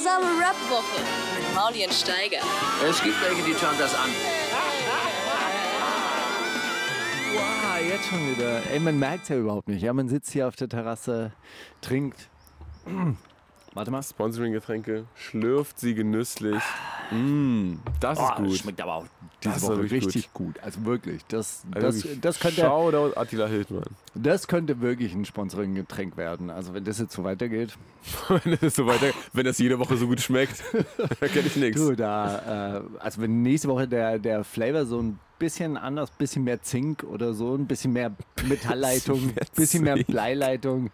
wundersame Rap-Woche mit Maulien Steiger. Es gibt welche, die schauen das an. Wow, jetzt schon wieder. Ey, man merkt es ja überhaupt nicht. Ja, man sitzt hier auf der Terrasse, trinkt. Warte mal. Sponsoring-Getränke, schlürft sie genüsslich. Mm, das ist Oh, gut. Schmeckt aber auch Das diese ist Woche richtig gut. Also wirklich. Das, Also das, das, könnte, Shoutout Attila Hildmann. das könnte wirklich ein Sponsoring-Getränk werden. Also wenn das jetzt so weitergeht. wenn es so weiter, wenn das jede Woche so gut schmeckt, da kenne ich nichts. Du, da, äh, also wenn nächste Woche der, der Flavor so ein bisschen anders, bisschen mehr Zink oder so, ein bisschen mehr Metallleitung, Bisschen mehr bisschen mehr. Bleileitung,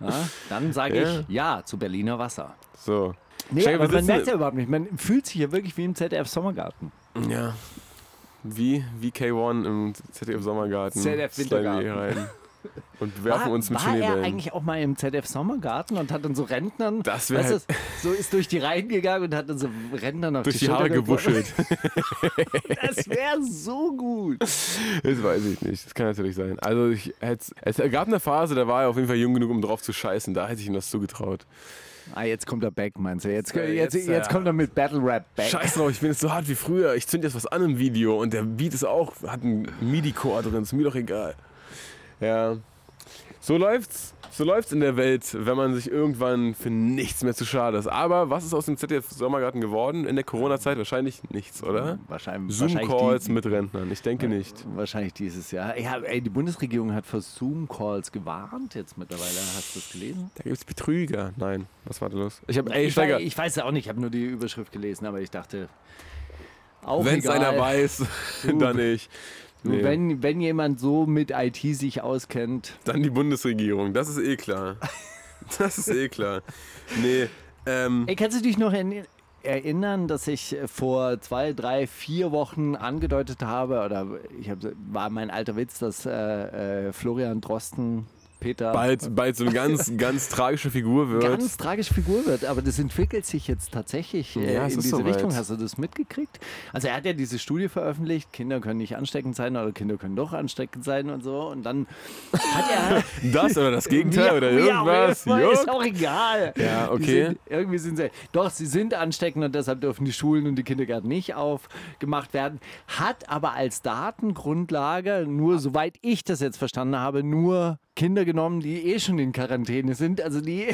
ja, dann sage Ja. ich ja zu Berliner Wasser. So. Nee, Steiger, aber man merkt ja überhaupt nicht. Man fühlt sich hier wirklich wie im ZDF Sommergarten. Ja. Wie, wie K1 im ZDF Sommergarten. Und werfen war, uns mit war er Schneebällen. eigentlich auch mal im ZDF Sommergarten und hat dann so Rentnern, Das weißt halt- so ist durch die Reihen gegangen und hat dann so Rentnern auf Durch die, die Haare gewuschelt. Das wäre so gut. Das weiß ich nicht. Das kann natürlich sein. Also ich hätte, es gab eine Phase, da war er auf jeden Fall jung genug, um drauf zu scheißen. Da hätte ich ihm das zugetraut. Ah, jetzt kommt er back, meinst du? Jetzt, jetzt, jetzt, jetzt, kommt er mit Battle Rap back. Scheiß drauf, ich bin jetzt so hart wie früher. Ich zünd jetzt was an im Video und der Beat ist auch, hat einen MIDI-Core drin, ist mir doch egal. Ja. So läuft's. So läuft's in der Welt, wenn man sich irgendwann für nichts mehr zu schade ist. Aber was ist aus dem ZDF Sommergarten geworden in der Corona-Zeit? Wahrscheinlich nichts, oder? Wahrscheinlich, Zoom-Calls mit Rentnern. Ich denke nicht. wahrscheinlich dieses Jahr. Ja, ey, die Bundesregierung hat vor Zoom-Calls gewarnt jetzt mittlerweile. Hast du das gelesen? Da gibt's Betrüger. Nein, was war da los? Ich habe, ey, ich, Steiger, weiß, ich weiß ja auch nicht, ich habe nur die Überschrift gelesen, aber ich dachte, wenn es einer weiß, dann nicht. Nee. wenn, wenn jemand so mit IT sich auskennt, Dann die Bundesregierung, das ist eh klar. Das ist eh klar. Nee, ähm, Ey, kannst du dich noch in, erinnern, dass ich vor zwei, drei, vier Wochen angedeutet habe, oder ich hab, war mein alter Witz, dass äh, äh, Florian Drosten, Peter, bald, bald so eine ganz, ganz tragische Figur wird. ganz tragische Figur wird, aber das entwickelt sich jetzt tatsächlich äh, Ja, in diese soweit. Richtung. Hast du das mitgekriegt? Also er hat ja diese Studie veröffentlicht, Kinder können nicht ansteckend sein oder Kinder können doch ansteckend sein und so. Und dann hat er das oder das Gegenteil oder Ja, irgendwas. Ja, ist auch egal. Ja, okay. Sind, irgendwie sind sie, doch, sie sind ansteckend und deshalb dürfen die Schulen und die Kindergärten nicht aufgemacht werden. Hat aber als Datengrundlage, nur soweit ich das jetzt verstanden habe, nur Kinder genommen, die eh schon in Quarantäne sind. Also die,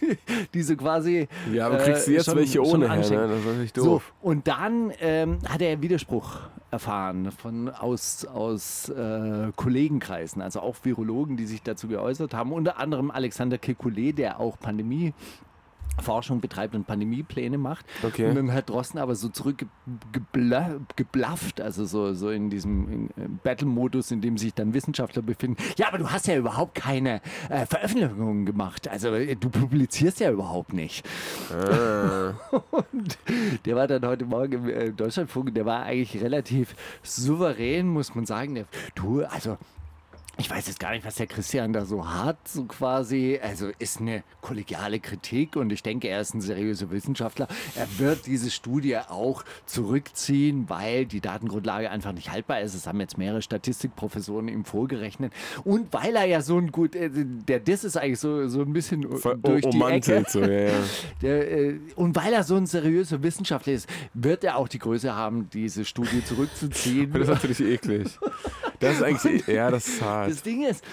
die so quasi. Ja, aber äh, kriegst du jetzt schon- welche ohne her, ne? Das ist natürlich So, doof. und dann ähm, hat er Widerspruch erfahren von, aus, aus äh, Kollegenkreisen, also auch Virologen, die sich dazu geäußert haben. Unter anderem Alexander Kekulé, der auch Pandemie. Forschung betreibt und Pandemiepläne macht. Okay. Und dann hat Drosten aber so zurückgeblafft, also so, so in diesem äh, Battle-Modus, in dem sich dann Wissenschaftler befinden. Ja, aber du hast ja überhaupt keine äh, Veröffentlichungen gemacht. Also äh, du publizierst ja überhaupt nicht. Ah. Und der war dann heute Morgen im äh, Deutschlandfunk, der war eigentlich relativ souverän, muss man sagen. Der, du, also ich weiß jetzt gar nicht, was der Christian da so hat, so quasi. Also ist eine kollegiale Kritik und ich denke, er ist ein seriöser Wissenschaftler. Er wird diese Studie auch zurückziehen, weil die Datengrundlage einfach nicht haltbar ist. Es haben jetzt mehrere Statistikprofessoren ihm vorgerechnet. Und weil er ja so ein gut, äh, der Diss ist eigentlich so, so ein bisschen Ver- durch die Ecke. so, ja, ja. Der, äh, und weil er so ein seriöser Wissenschaftler ist, wird er auch die Größe haben, diese Studie zurückzuziehen. Das ist natürlich eklig. Das ist eigentlich, ja, das ist hart. Das Ding ist,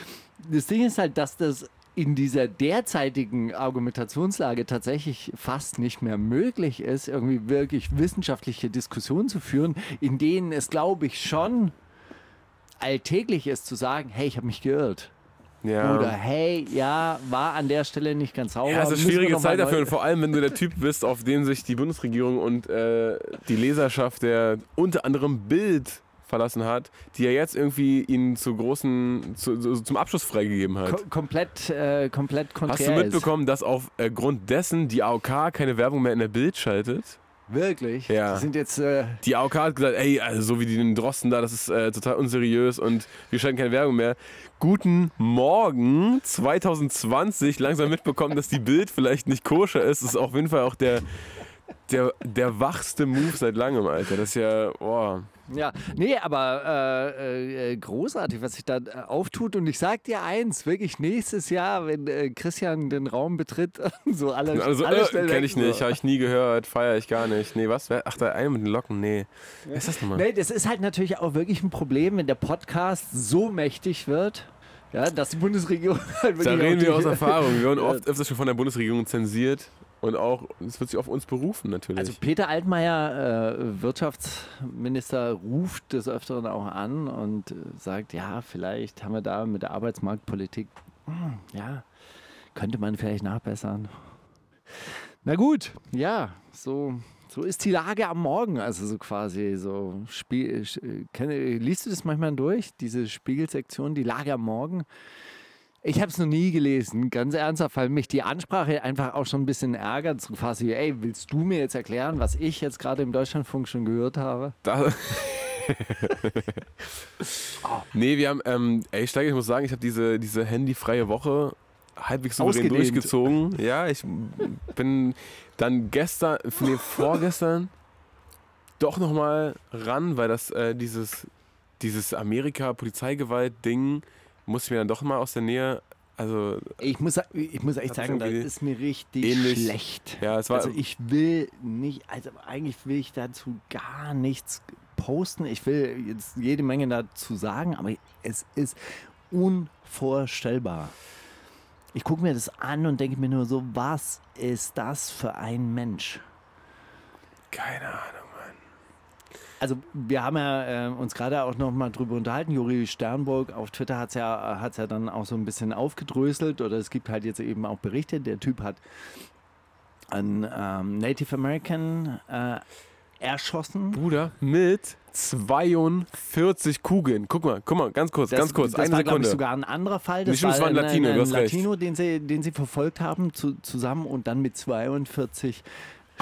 das Ding ist halt, dass das in dieser derzeitigen Argumentationslage tatsächlich fast nicht mehr möglich ist, irgendwie wirklich wissenschaftliche Diskussionen zu führen, in denen es, glaube ich, schon alltäglich ist zu sagen, hey, ich habe mich geirrt. Ja. Oder hey, ja, war an der Stelle nicht ganz sauber. Ja, es ist wir schwierige Zeit dafür und vor allem, wenn du der Typ bist, auf den sich die Bundesregierung und äh, die Leserschaft der unter anderem Bild verlassen hat, die ja jetzt irgendwie ihn zu großen, zu, zu, zum Abschluss freigegeben hat. Ko komplett, äh, komplett konträr Hast du mitbekommen, dass aufgrund dessen die AOK keine Werbung mehr in der Bild schaltet? Wirklich? Ja. Die sind jetzt. Äh, Die AOK hat gesagt, ey, also so wie die den Drosten da, das ist äh, total unseriös und wir schalten keine Werbung mehr. Guten Morgen 2020, langsam mitbekommen, dass die Bild vielleicht nicht koscher ist. Das ist auf jeden Fall auch der, der, der wachste Move seit langem, Alter. Das ist ja, oh. Ja, nee, aber äh, äh, großartig, was sich da äh, auftut. Und ich sag dir eins, wirklich nächstes Jahr, wenn äh, Christian den Raum betritt, so alle, Also, alle äh, schnell kenn weg, ich nicht, so. habe ich nie gehört, feiere ich gar nicht. Nee, was? Ach, der eine mit den Locken, nee. Wer ist das nochmal? Nee, das ist halt natürlich auch wirklich ein Problem, wenn der Podcast so mächtig wird, ja, dass die Bundesregierung halt Da reden wir aus Erfahrung. Wir wurden oft öfters schon von der Bundesregierung zensiert und auch, es wird sich auf uns berufen natürlich. Also Peter Altmaier, äh, Wirtschaftsminister, ruft des Öfteren auch an und äh, sagt, ja, vielleicht haben wir da mit der Arbeitsmarktpolitik, hm, ja, könnte man vielleicht nachbessern. Na gut, ja, so, so ist die Lage am Morgen, also so quasi so. Spiel, äh, kenn- liest du das manchmal durch, diese Spiegelsektion, die Lage am Morgen? Ich habe es noch nie gelesen, ganz ernsthaft, weil mich die Ansprache einfach auch schon ein bisschen ärgert. So quasi, ey, willst du mir jetzt erklären, was ich jetzt gerade im Deutschlandfunk schon gehört habe? Da nee, wir haben, ähm, ey, Steiger, ich muss sagen, ich habe diese, diese handyfreie Woche halbwegs souverän durchgezogen. Ja, ich bin dann gestern, nee, vorgestern doch nochmal ran, weil das, äh, dieses, dieses Amerika-Polizeigewalt-Ding muss ich mir dann doch mal aus der Nähe, also, Ich muss, ich muss echt sagen, da irgendwie ist mir richtig ähnlich. schlecht. ja, es war, Also ich will nicht, also eigentlich will ich dazu gar nichts posten. Ich will jetzt jede Menge dazu sagen, aber es ist unvorstellbar. Ich gucke mir das an und denke mir nur so, was ist das für ein Mensch? keine Ahnung. Also wir haben ja äh, uns gerade auch noch mal drüber unterhalten. Juri Sternburg auf Twitter hat es ja, hat's ja dann auch so ein bisschen aufgedröselt oder es gibt halt jetzt eben auch Berichte. Der Typ hat einen ähm, Native American äh, erschossen. Bruder, mit 42 Kugeln. Guck mal, guck mal, ganz kurz, Das, ganz kurz, das eine war, Sekunde. ich, sogar ein anderer Fall. Das Nicht es war ein Latino, ein, ein. Latino, den sie, den sie verfolgt haben zu, zusammen und dann mit 42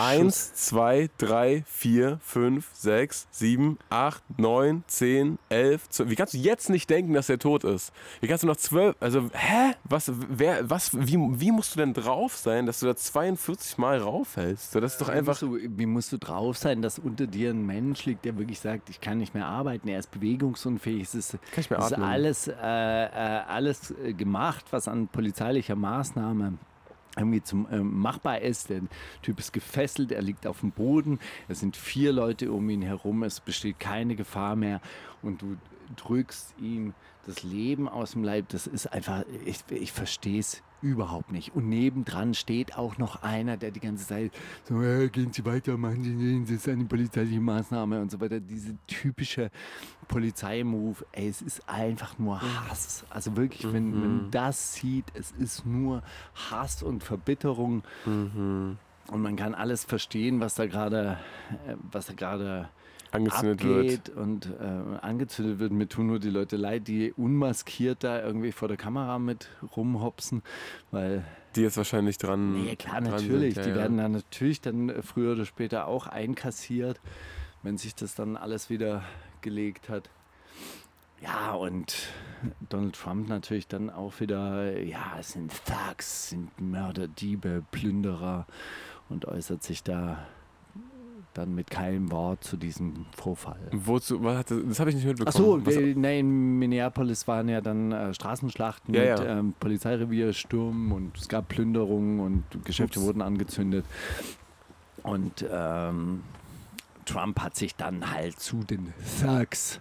Schuss. Eins, zwei, drei, vier, fünf, sechs, sieben, acht, neun, zehn, elf, zwölf. Wie kannst du jetzt nicht denken, dass er tot ist? Wie kannst du noch zwölf, also, hä? Was, wer, was, wie, wie musst du denn drauf sein, dass du da 42 Mal raufhältst? So, das ist doch Wie einfach, musst, du, wie musst du drauf sein, dass unter dir ein Mensch liegt, der wirklich sagt, ich kann nicht mehr arbeiten, er ist bewegungsunfähig, es ist, Kann ich mehr es ist alles, äh, äh, alles äh, gemacht, was an polizeilicher Maßnahme irgendwie zum, ähm, machbar ist. Der Typ ist gefesselt, er liegt auf dem Boden, es sind vier Leute um ihn herum, es besteht keine Gefahr mehr und du drückst ihm das Leben aus dem Leib. Das ist einfach, ich, ich verstehe es überhaupt nicht. Und nebendran steht auch noch einer, der die ganze Zeit so, äh, gehen Sie weiter, machen Sie das ist eine polizeiliche Maßnahme und so weiter. Diese typische Polizeimove, ey, es ist einfach nur Hass. Also wirklich, wenn Mhm. man das sieht, es ist nur Hass und Verbitterung. Mhm. Und man kann alles verstehen, was da gerade, äh, was da gerade angezündet wird. und äh, angezündet wird. Mir tun nur die Leute leid, die unmaskiert da irgendwie vor der Kamera mit rumhopsen, weil, Die jetzt wahrscheinlich dran. nee, klar, dran natürlich, sind. die Ja, ja. werden dann natürlich dann früher oder später auch einkassiert, wenn sich das dann alles wieder gelegt hat. Ja, und Donald Trump natürlich dann auch wieder, ja, es sind Thugs, sind Mörder, Diebe, Plünderer und äußert sich da dann mit keinem Wort zu diesem Vorfall. Wozu, was hat das, das habe ich nicht mitbekommen. Achso, Was- nee, in Minneapolis waren ja dann äh, Straßenschlachten Ja, mit ja. Ähm, Polizeirevierstürmen und es gab Plünderungen und Geschäfte Ups. wurden angezündet. Und ähm, Trump hat sich dann halt zu den Thugs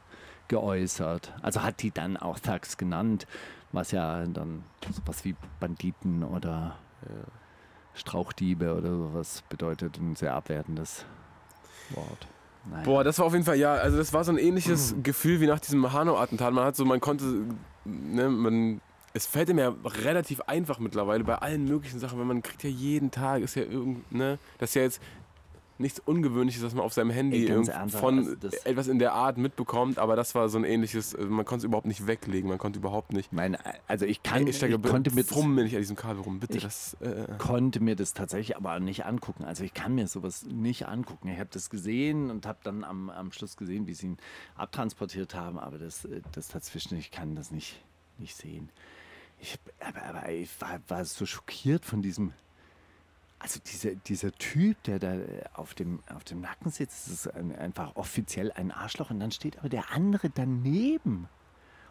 geäußert. Also hat die dann auch Thugs genannt, was ja dann sowas wie Banditen oder Strauchdiebe oder sowas bedeutet. Ein sehr abwertendes Wort. Naja. Boah, das war auf jeden Fall, ja, also das war so ein ähnliches Gefühl wie nach diesem Hanau-Attentat. Man hat so, man konnte, ne, man, es fällt mir ja relativ einfach mittlerweile bei allen möglichen Sachen, weil man kriegt ja jeden Tag, ist ja irgend, ne, das ist ja jetzt nichts Ungewöhnliches, dass man auf seinem Handy Ey, von also etwas in der Art mitbekommt, aber das war so ein ähnliches, also man konnte es überhaupt nicht weglegen, man konnte überhaupt nicht. Mein, also ich kann, Ey, Steiger, ich konnte mir frumm mir nicht an diesem Kabel rum, bitte. Ich- das, äh, konnte mir das tatsächlich aber nicht angucken. Also ich kann mir sowas nicht angucken. Ich habe das gesehen und habe dann am, am Schluss gesehen, wie sie ihn abtransportiert haben, aber das, äh, das dazwischen, ich kann das nicht, nicht sehen. Ich, aber, aber ich war, war so schockiert von diesem also diese, dieser Typ, der da äh, auf dem, auf dem Nacken sitzt, ist ein, einfach offiziell ein Arschloch. Und dann steht aber der andere daneben.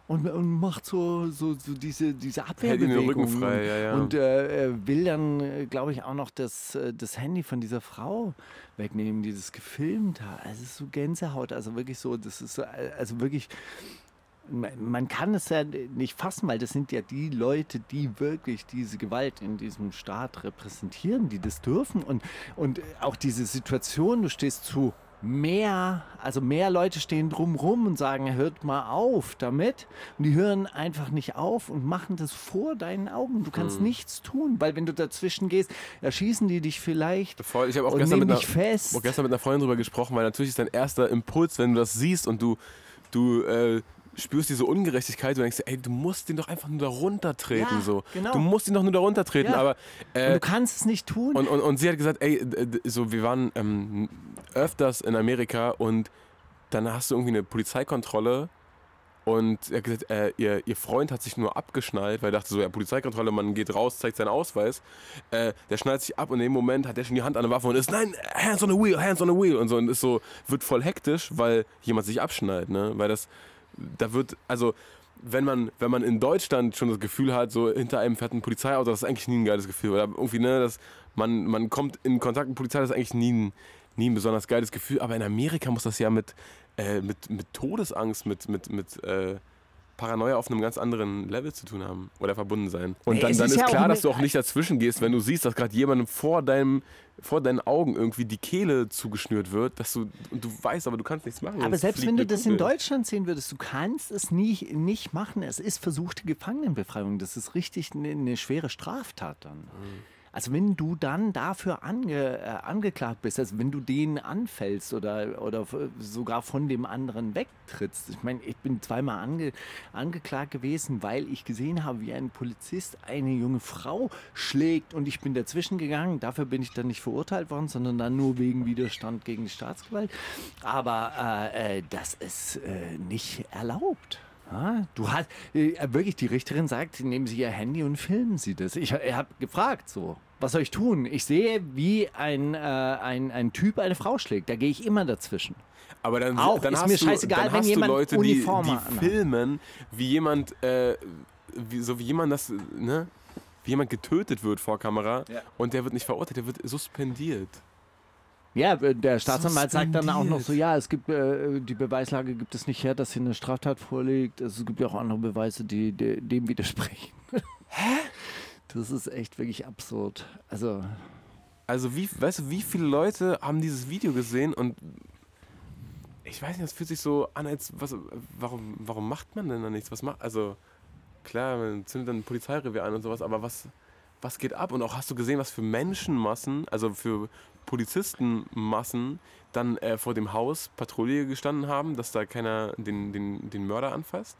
Und, und macht so, so, so diese, diese Abwehrbewegung. Frei, ja, ja. Und äh, äh, will dann, glaube ich, auch noch das, äh, das Handy von dieser Frau wegnehmen, die das gefilmt hat. Also es ist so Gänsehaut. Also wirklich so, das ist so, äh, also wirklich man kann es ja nicht fassen, weil das sind ja die Leute, die wirklich diese Gewalt in diesem Staat repräsentieren, die das dürfen. Und, und auch diese Situation, du stehst zu mehr, also mehr Leute stehen drumrum und sagen, hört mal auf damit. Und die hören einfach nicht auf und machen das vor deinen Augen. Du kannst nichts tun, weil wenn du dazwischen gehst, erschießen die dich vielleicht Voll. Ich habe auch gestern mit, einer, fest. auch gestern mit einer Freundin drüber gesprochen, weil natürlich ist dein erster Impuls, wenn du das siehst und du, du äh, spürst diese Ungerechtigkeit, du denkst, ey, du musst den doch einfach nur da runtertreten. Ja, so. genau. Du musst ihn doch nur da runtertreten. Ja. Aber, und äh, du kannst es nicht tun. und, und, und sie hat gesagt, ey, so, wir waren ähm, öfters in Amerika und dann hast du irgendwie eine Polizeikontrolle und er hat gesagt, äh, ihr, ihr Freund hat sich nur abgeschnallt, weil er dachte so, ja, Polizeikontrolle, man geht raus, zeigt seinen Ausweis. Äh, der schnallt sich ab und in dem Moment hat er schon die Hand an der Waffe und ist, nein, hands on the wheel, hands on the wheel und so und ist so, wird voll hektisch, weil jemand sich abschnallt, ne? Weil das, da wird, also wenn man, wenn man in Deutschland schon das Gefühl hat, so hinter einem fährt ein Polizeiauto, das ist eigentlich nie ein geiles Gefühl. Oder irgendwie, ne, dass man, man kommt in Kontakt mit Polizei, das ist eigentlich nie ein, nie ein besonders geiles Gefühl. Aber in Amerika muss das ja mit, äh, mit, mit Todesangst, mit, mit, mit äh, Paranoia auf einem ganz anderen Level zu tun haben oder verbunden sein. Und Nee, dann, dann ist ist, ja klar, dass du auch nicht dazwischen gehst, wenn du siehst, dass gerade jemandem vor deinem vor deinen Augen irgendwie die Kehle zugeschnürt wird, dass du und du weißt, aber du kannst nichts machen. Aber selbst wenn du das in. Deutschland sehen würdest, du kannst es nie, nicht machen. Es ist versuchte Gefangenenbefreiung. Das ist richtig eine, eine schwere Straftat dann. Also wenn du dann dafür ange, äh, angeklagt bist, also wenn du den anfällst oder, oder sogar von dem anderen wegtrittst. Ich meine, ich bin zweimal ange, angeklagt gewesen, weil ich gesehen habe, wie ein Polizist eine junge Frau schlägt und ich bin dazwischen gegangen. Dafür bin ich dann nicht verurteilt worden, sondern dann nur wegen Widerstand gegen die Staatsgewalt. Aber äh, äh, das ist äh, nicht erlaubt. Ja, du hast äh, wirklich, die Richterin sagt, nehmen Sie Ihr Handy und filmen Sie das. Ich, ich habe gefragt so, was soll ich tun? Ich sehe, wie ein, äh, ein, ein Typ eine Frau schlägt. Da gehe ich immer dazwischen. Aber dann, Auch, dann ist hast mir du, scheißegal, dann wenn jemand du Leute, die, Uniform die anhat. filmen, wie jemand, äh, wie, so wie jemand das, ne, wie jemand getötet wird vor Kamera Ja. und der wird nicht verurteilt, der wird suspendiert. Ja, der Staatsanwalt sagt dann auch noch so, ja, es gibt äh, die Beweislage gibt es nicht her, dass hier eine Straftat vorliegt. Es gibt ja auch andere Beweise, die, die dem widersprechen. Hä? Das ist echt wirklich absurd. Also Also wie, weißt du, wie viele Leute haben dieses Video gesehen und ich weiß nicht, das fühlt sich so an, als was, warum, warum macht man denn da nichts? Was macht, also klar, man zündet dann ein Polizeirevier an und sowas, aber was, was geht ab? Und auch hast du gesehen, was für Menschenmassen, also für Polizistenmassen dann äh, vor dem Haus Patrouille gestanden haben, dass da keiner den, den, den Mörder anfasst?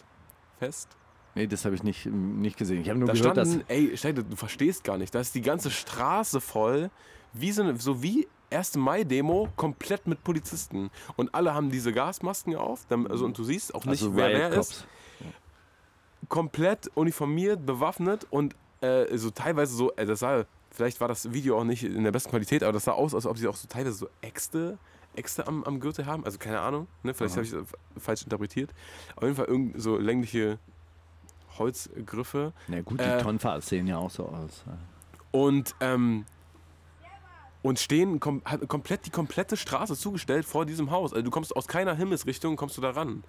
Fest? nee, das habe ich nicht, nicht gesehen. Ich habe nur Da gehört, dass standen, ey, Steide, du verstehst gar nicht. Da ist die ganze Straße voll, wie so, eine, so wie 1. Mai-Demo, komplett mit Polizisten. Und alle haben diese Gasmasken auf. Also, und du siehst auch nicht, also wer wer ist. Komplett uniformiert, bewaffnet und äh, so teilweise so, äh, das sah, vielleicht war das Video auch nicht in der besten Qualität, aber das sah aus, als ob sie auch so teilweise so Äxte, Äxte am, am Gürtel haben. Also keine Ahnung, ne? vielleicht habe ich das falsch interpretiert. Auf jeden Fall irgend so längliche Holzgriffe. Na gut, die Äh, Tonfahrer sehen ja auch so aus. und ähm, und stehen kom hat komplett die komplette Straße zugestellt vor diesem Haus. Also du kommst aus keiner Himmelsrichtung kommst du da ran.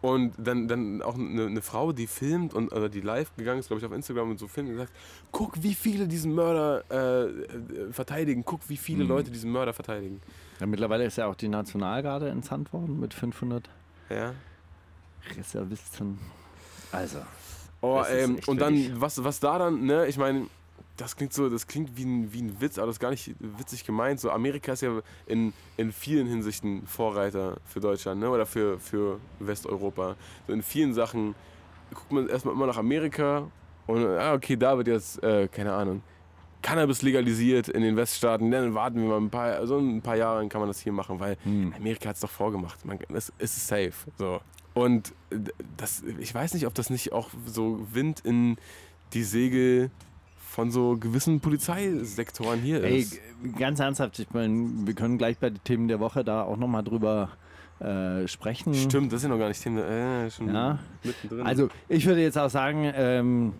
Und dann, dann auch eine, eine Frau, die filmt und oder die live gegangen ist, glaube ich, auf Instagram und so filmt und sagt, guck, wie viele diesen Mörder äh, äh, verteidigen, guck, wie viele Mhm. Leute diesen Mörder verteidigen. Ja, mittlerweile ist ja auch die Nationalgarde entsandt worden mit 500 Ja. Reservisten. Also, Oh, ähm, und dann, was, was da dann, ne, ich meine, das klingt so, das klingt wie ein, wie ein Witz, aber das ist gar nicht witzig gemeint. So, Amerika ist ja in, in vielen Hinsichten Vorreiter für Deutschland, ne, oder für, für Westeuropa. So in vielen Sachen guckt man erstmal immer nach Amerika und, ah, okay, da wird jetzt, äh, keine Ahnung, Cannabis legalisiert in den Weststaaten, dann warten wir mal ein paar, also in ein paar Jahre dann kann man das hier machen, weil hm. Amerika hat es doch vorgemacht. Man, es, es ist safe. So. Und das, ich weiß nicht, ob das nicht auch so Wind in die Segel von so gewissen Polizeisektoren hier Ey, ist. ganz ernsthaft, ich meine, wir können gleich bei den Themen der Woche da auch nochmal drüber äh, sprechen. Stimmt, das ja noch gar nicht Thema. Äh, schon Ja. mittendrin. Also ich würde jetzt auch sagen, ähm,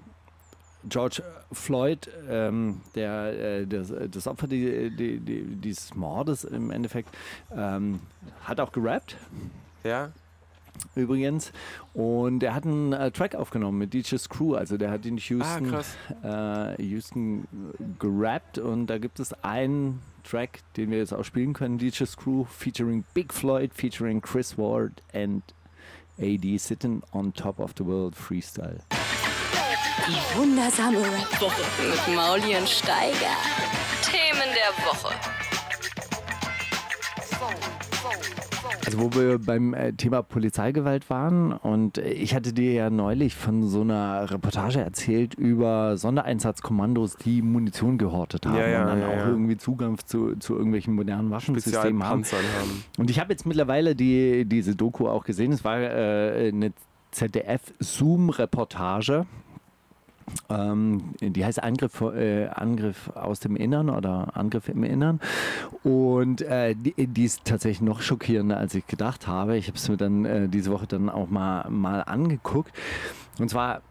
George Floyd, ähm, der, äh, das, das Opfer die, die, die, dieses Mordes im Endeffekt, ähm, hat auch gerappt. ja, Übrigens. Und er hat einen äh, Track aufgenommen mit DJ's Crew. Also der hat in Houston, krass. äh, Houston gerappt. Und da gibt es einen Track, den wir jetzt auch spielen können. DJ's Crew featuring Big Floyd, featuring Chris Ward and AD Sitting on Top of the World Freestyle. Die wundersame Rap-Woche mit Mauli und Steiger. Themen der Woche. Also wo wir beim äh, Thema Polizeigewalt waren und äh, ich hatte dir ja neulich von so einer Reportage erzählt über Sondereinsatzkommandos, die Munition gehortet haben Ja, ja, und dann ja, auch irgendwie Zugang zu, zu irgendwelchen modernen Waffensystemen haben. Haben. Und ich habe jetzt mittlerweile die, diese Doku auch gesehen. Es war äh, eine ZDF-Zoom-Reportage. Ähm, die heißt Angriff, äh, Angriff aus dem Innern oder Angriff im Innern. Und äh, die, die ist tatsächlich noch schockierender, als ich gedacht habe. Ich habe es mir dann äh, diese Woche dann auch mal, mal angeguckt. Und zwar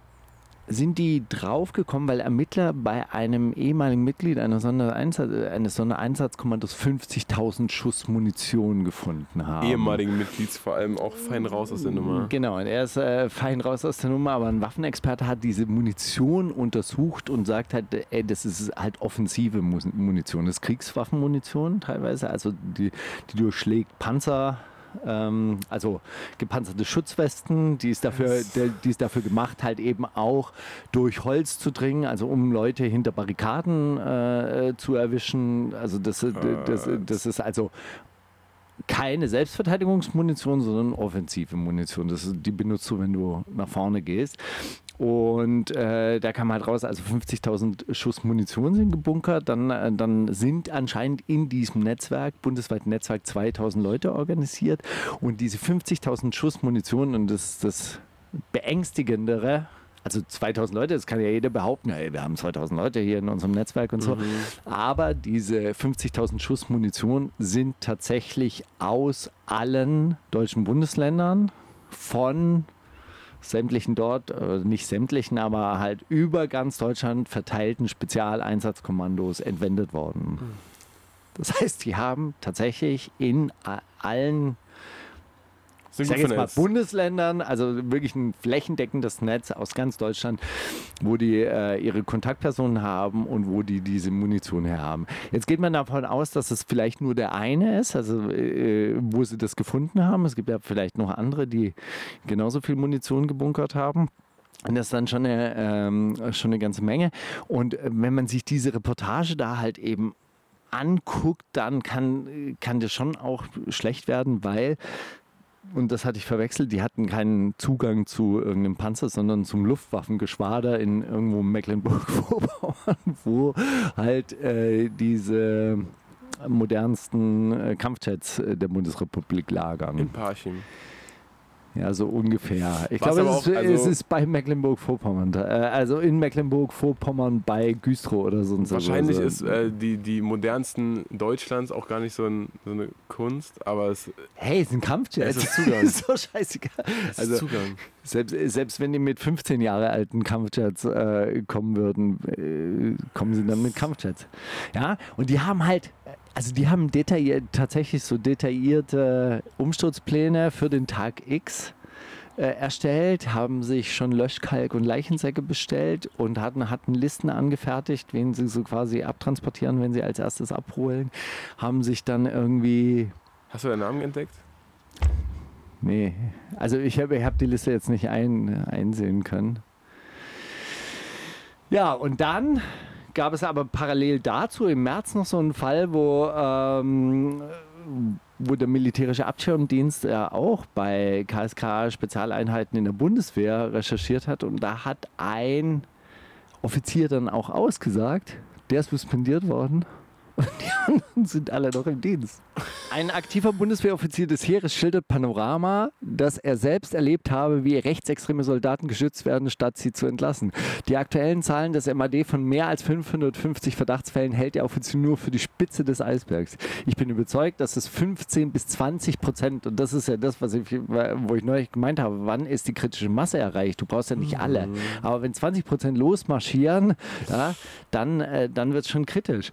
sind die draufgekommen, weil Ermittler bei einem ehemaligen Mitglied einer Sondereinsatz, eines Sondereinsatzkommandos 50.000 Schuss Munition gefunden haben. Ehemaligen Mitglieds vor allem auch fein raus aus der Nummer. Genau, und er ist äh, fein raus aus der Nummer, aber ein Waffenexperte hat diese Munition untersucht und sagt halt, ey, das ist halt offensive Mu- Munition, das ist Kriegswaffenmunition teilweise, also die, die durchschlägt Panzer. Ähm, also gepanzerte Schutzwesten, die ist, dafür, der, die ist dafür gemacht, halt eben auch durch Holz zu dringen, also um Leute hinter Barrikaden äh, zu erwischen. Also das, das, das ist also keine Selbstverteidigungsmunition, sondern offensive Munition. Das ist, die benutzt du, wenn du nach vorne gehst. Und äh, da kam halt raus, also 50.000 Schuss Munition sind gebunkert. Dann, äh, dann sind anscheinend in diesem Netzwerk, bundesweiten Netzwerk, 2.000 Leute organisiert. Und diese 50.000 Schuss Munition, und das ist das Beängstigendere, also 2000 Leute, das kann ja jeder behaupten, ja, wir haben 2000 Leute hier in unserem Netzwerk und so. Aber diese 50.000 Schuss Munition sind tatsächlich aus allen deutschen Bundesländern von sämtlichen dort, äh, nicht sämtlichen, aber halt über ganz Deutschland verteilten Spezialeinsatzkommandos entwendet worden. Das heißt, die haben tatsächlich in allen ich sage jetzt mal. Bundesländern, also wirklich ein flächendeckendes Netz aus ganz Deutschland, wo die äh, ihre Kontaktpersonen haben und wo die diese Munition her haben. Jetzt geht man davon aus, dass es vielleicht nur der eine ist, also äh, wo sie das gefunden haben. Es gibt ja vielleicht noch andere, die genauso viel Munition gebunkert haben. Und das ist dann schon eine, ähm, schon eine ganze Menge. Und äh, wenn man sich diese Reportage da halt eben anguckt, dann kann, kann das schon auch schlecht werden, weil und das hatte ich verwechselt, die hatten keinen Zugang zu irgendeinem Panzer, sondern zum Luftwaffengeschwader in irgendwo Mecklenburg-Vorpommern, wo halt äh, diese modernsten äh, Kampfjets äh, der Bundesrepublik lagern. In Parchim. Ja, so ungefähr. Ich Was glaube, es, auch, ist- also- es ist bei Mecklenburg-Vorpommern. Äh, also in Mecklenburg-Vorpommern bei Güstrow oder so. Wahrscheinlich also, ist äh, die, die modernsten Deutschlands auch gar nicht so, ein, so eine Kunst, aber es Hey, es ist ein Kampfjet. Es ist Zugang. ist so scheißegal. ist Also, Zugang. Selbst, selbst wenn die mit 15 Jahre alten Kampfjets äh, kommen würden, äh, kommen sie dann mit Kampfjets. Ja, und die haben halt, also die haben detailliert, tatsächlich so detaillierte Umsturzpläne für den Tag X äh, erstellt, haben sich schon Löschkalk und Leichensäcke bestellt und hatten, hatten Listen angefertigt, wen sie so quasi abtransportieren, wenn sie als erstes abholen, haben sich dann irgendwie Hast du deinen Namen entdeckt? Nee, also ich habe ich hab die Liste jetzt nicht ein, einsehen können. Ja, und dann gab es aber parallel dazu im März noch so einen Fall, wo, ähm, wo der militärische Abschirmdienst ja auch bei KSK-Spezialeinheiten in der Bundeswehr recherchiert hat und da hat ein Offizier dann auch ausgesagt, der ist suspendiert worden und die anderen sind alle noch im Dienst. Ein aktiver Bundeswehroffizier des Heeres schildert Panorama, dass er selbst erlebt habe, wie rechtsextreme Soldaten geschützt werden, statt sie zu entlassen. Die aktuellen Zahlen des MAD von mehr als 550 Verdachtsfällen hält der Offizier nur für die Spitze des Eisbergs. Ich bin überzeugt, dass es 15 bis 20 Prozent, und das ist ja das, was ich, wo ich neulich gemeint habe, wann ist die kritische Masse erreicht? Du brauchst ja nicht alle. Aber wenn 20 Prozent losmarschieren, ja, dann, äh, dann wird es schon kritisch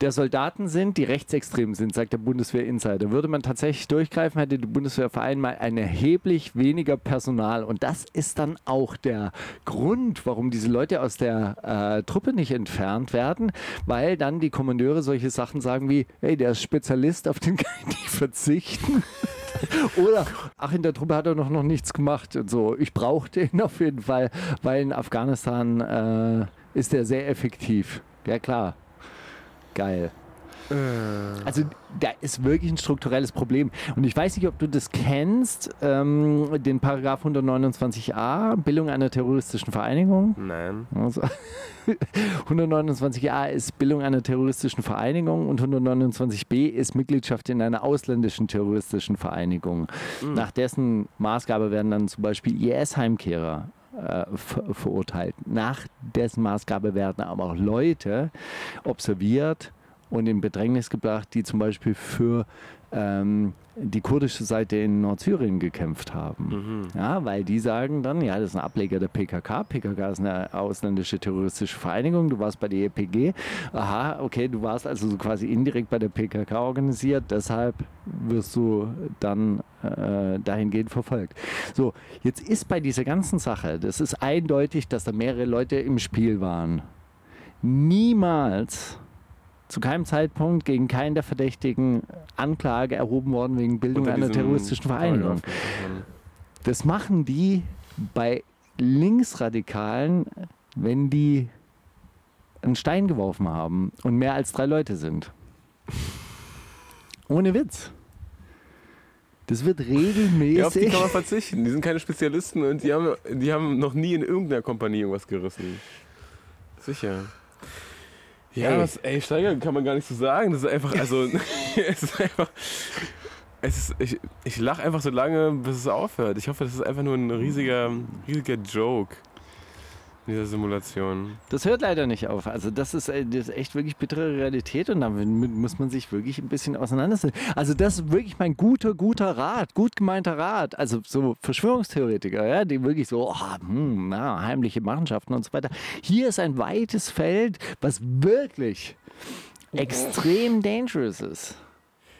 der Soldaten sind, die rechtsextrem sind, sagt der Bundeswehr-Insider. Würde man tatsächlich durchgreifen, hätte die Bundeswehr vor allem mal ein erheblich weniger Personal. Und das ist dann auch der Grund, warum diese Leute aus der äh, Truppe nicht entfernt werden, weil dann die Kommandeure solche Sachen sagen wie, hey, der ist Spezialist, auf den kann ich nicht verzichten. Oder, ach, in der Truppe hat er noch, noch nichts gemacht und so. Ich brauche den auf jeden Fall, weil in Afghanistan äh, ist er sehr effektiv. Ja, klar. Geil. Also da ist wirklich ein strukturelles Problem. Und ich weiß nicht, ob du das kennst, ähm, den Paragraph 129a, Bildung einer terroristischen Vereinigung. Nein. Also, 129a ist Bildung einer terroristischen Vereinigung und 129b ist Mitgliedschaft in einer ausländischen terroristischen Vereinigung. Mhm. Nach dessen Maßgabe werden dann zum Beispiel IS-Heimkehrer äh, ver verurteilt. Nach dessen Maßgabe werden aber auch Leute observiert und in Bedrängnis gebracht, die zum Beispiel für ähm, die kurdische Seite in Nordsyrien gekämpft haben. Mhm. Ja, weil die sagen dann, ja, das ist ein Ableger der PKK. PKK ist eine ausländische terroristische Vereinigung. Du warst bei der EPG. Aha, okay, du warst also quasi indirekt bei der PKK organisiert. Deshalb wirst du dann äh, dahingehend verfolgt. So, jetzt ist bei dieser ganzen Sache, das ist eindeutig, dass da mehrere Leute im Spiel waren. Niemals zu keinem Zeitpunkt gegen keinen der Verdächtigen Anklage erhoben worden wegen Bildung einer terroristischen Vereinigung. Das machen die bei Linksradikalen, wenn die einen Stein geworfen haben und mehr als drei Leute sind. Ohne Witz. Das wird regelmäßig. Ja, auf die kann man verzichten. Die sind keine Spezialisten und die haben, die haben noch nie in irgendeiner Kompanie irgendwas gerissen. Sicher. Ja, ey. Was, ey, Steiger kann man gar nicht so sagen. Das ist einfach, also, es ist einfach, es ist, ich, ich lache einfach so lange, bis es aufhört. Ich hoffe, das ist einfach nur ein riesiger, riesiger Joke in dieser Simulation. Das hört leider nicht auf. Also das ist, äh, das ist echt wirklich bittere Realität und damit muss man sich wirklich ein bisschen auseinandersetzen. Also das ist wirklich mein guter, guter Rat, gut gemeinter Rat. Also so Verschwörungstheoretiker, ja, die wirklich so, oh, hm, na, heimliche Machenschaften und so weiter. Hier ist ein weites Feld, was wirklich extrem dangerous ist.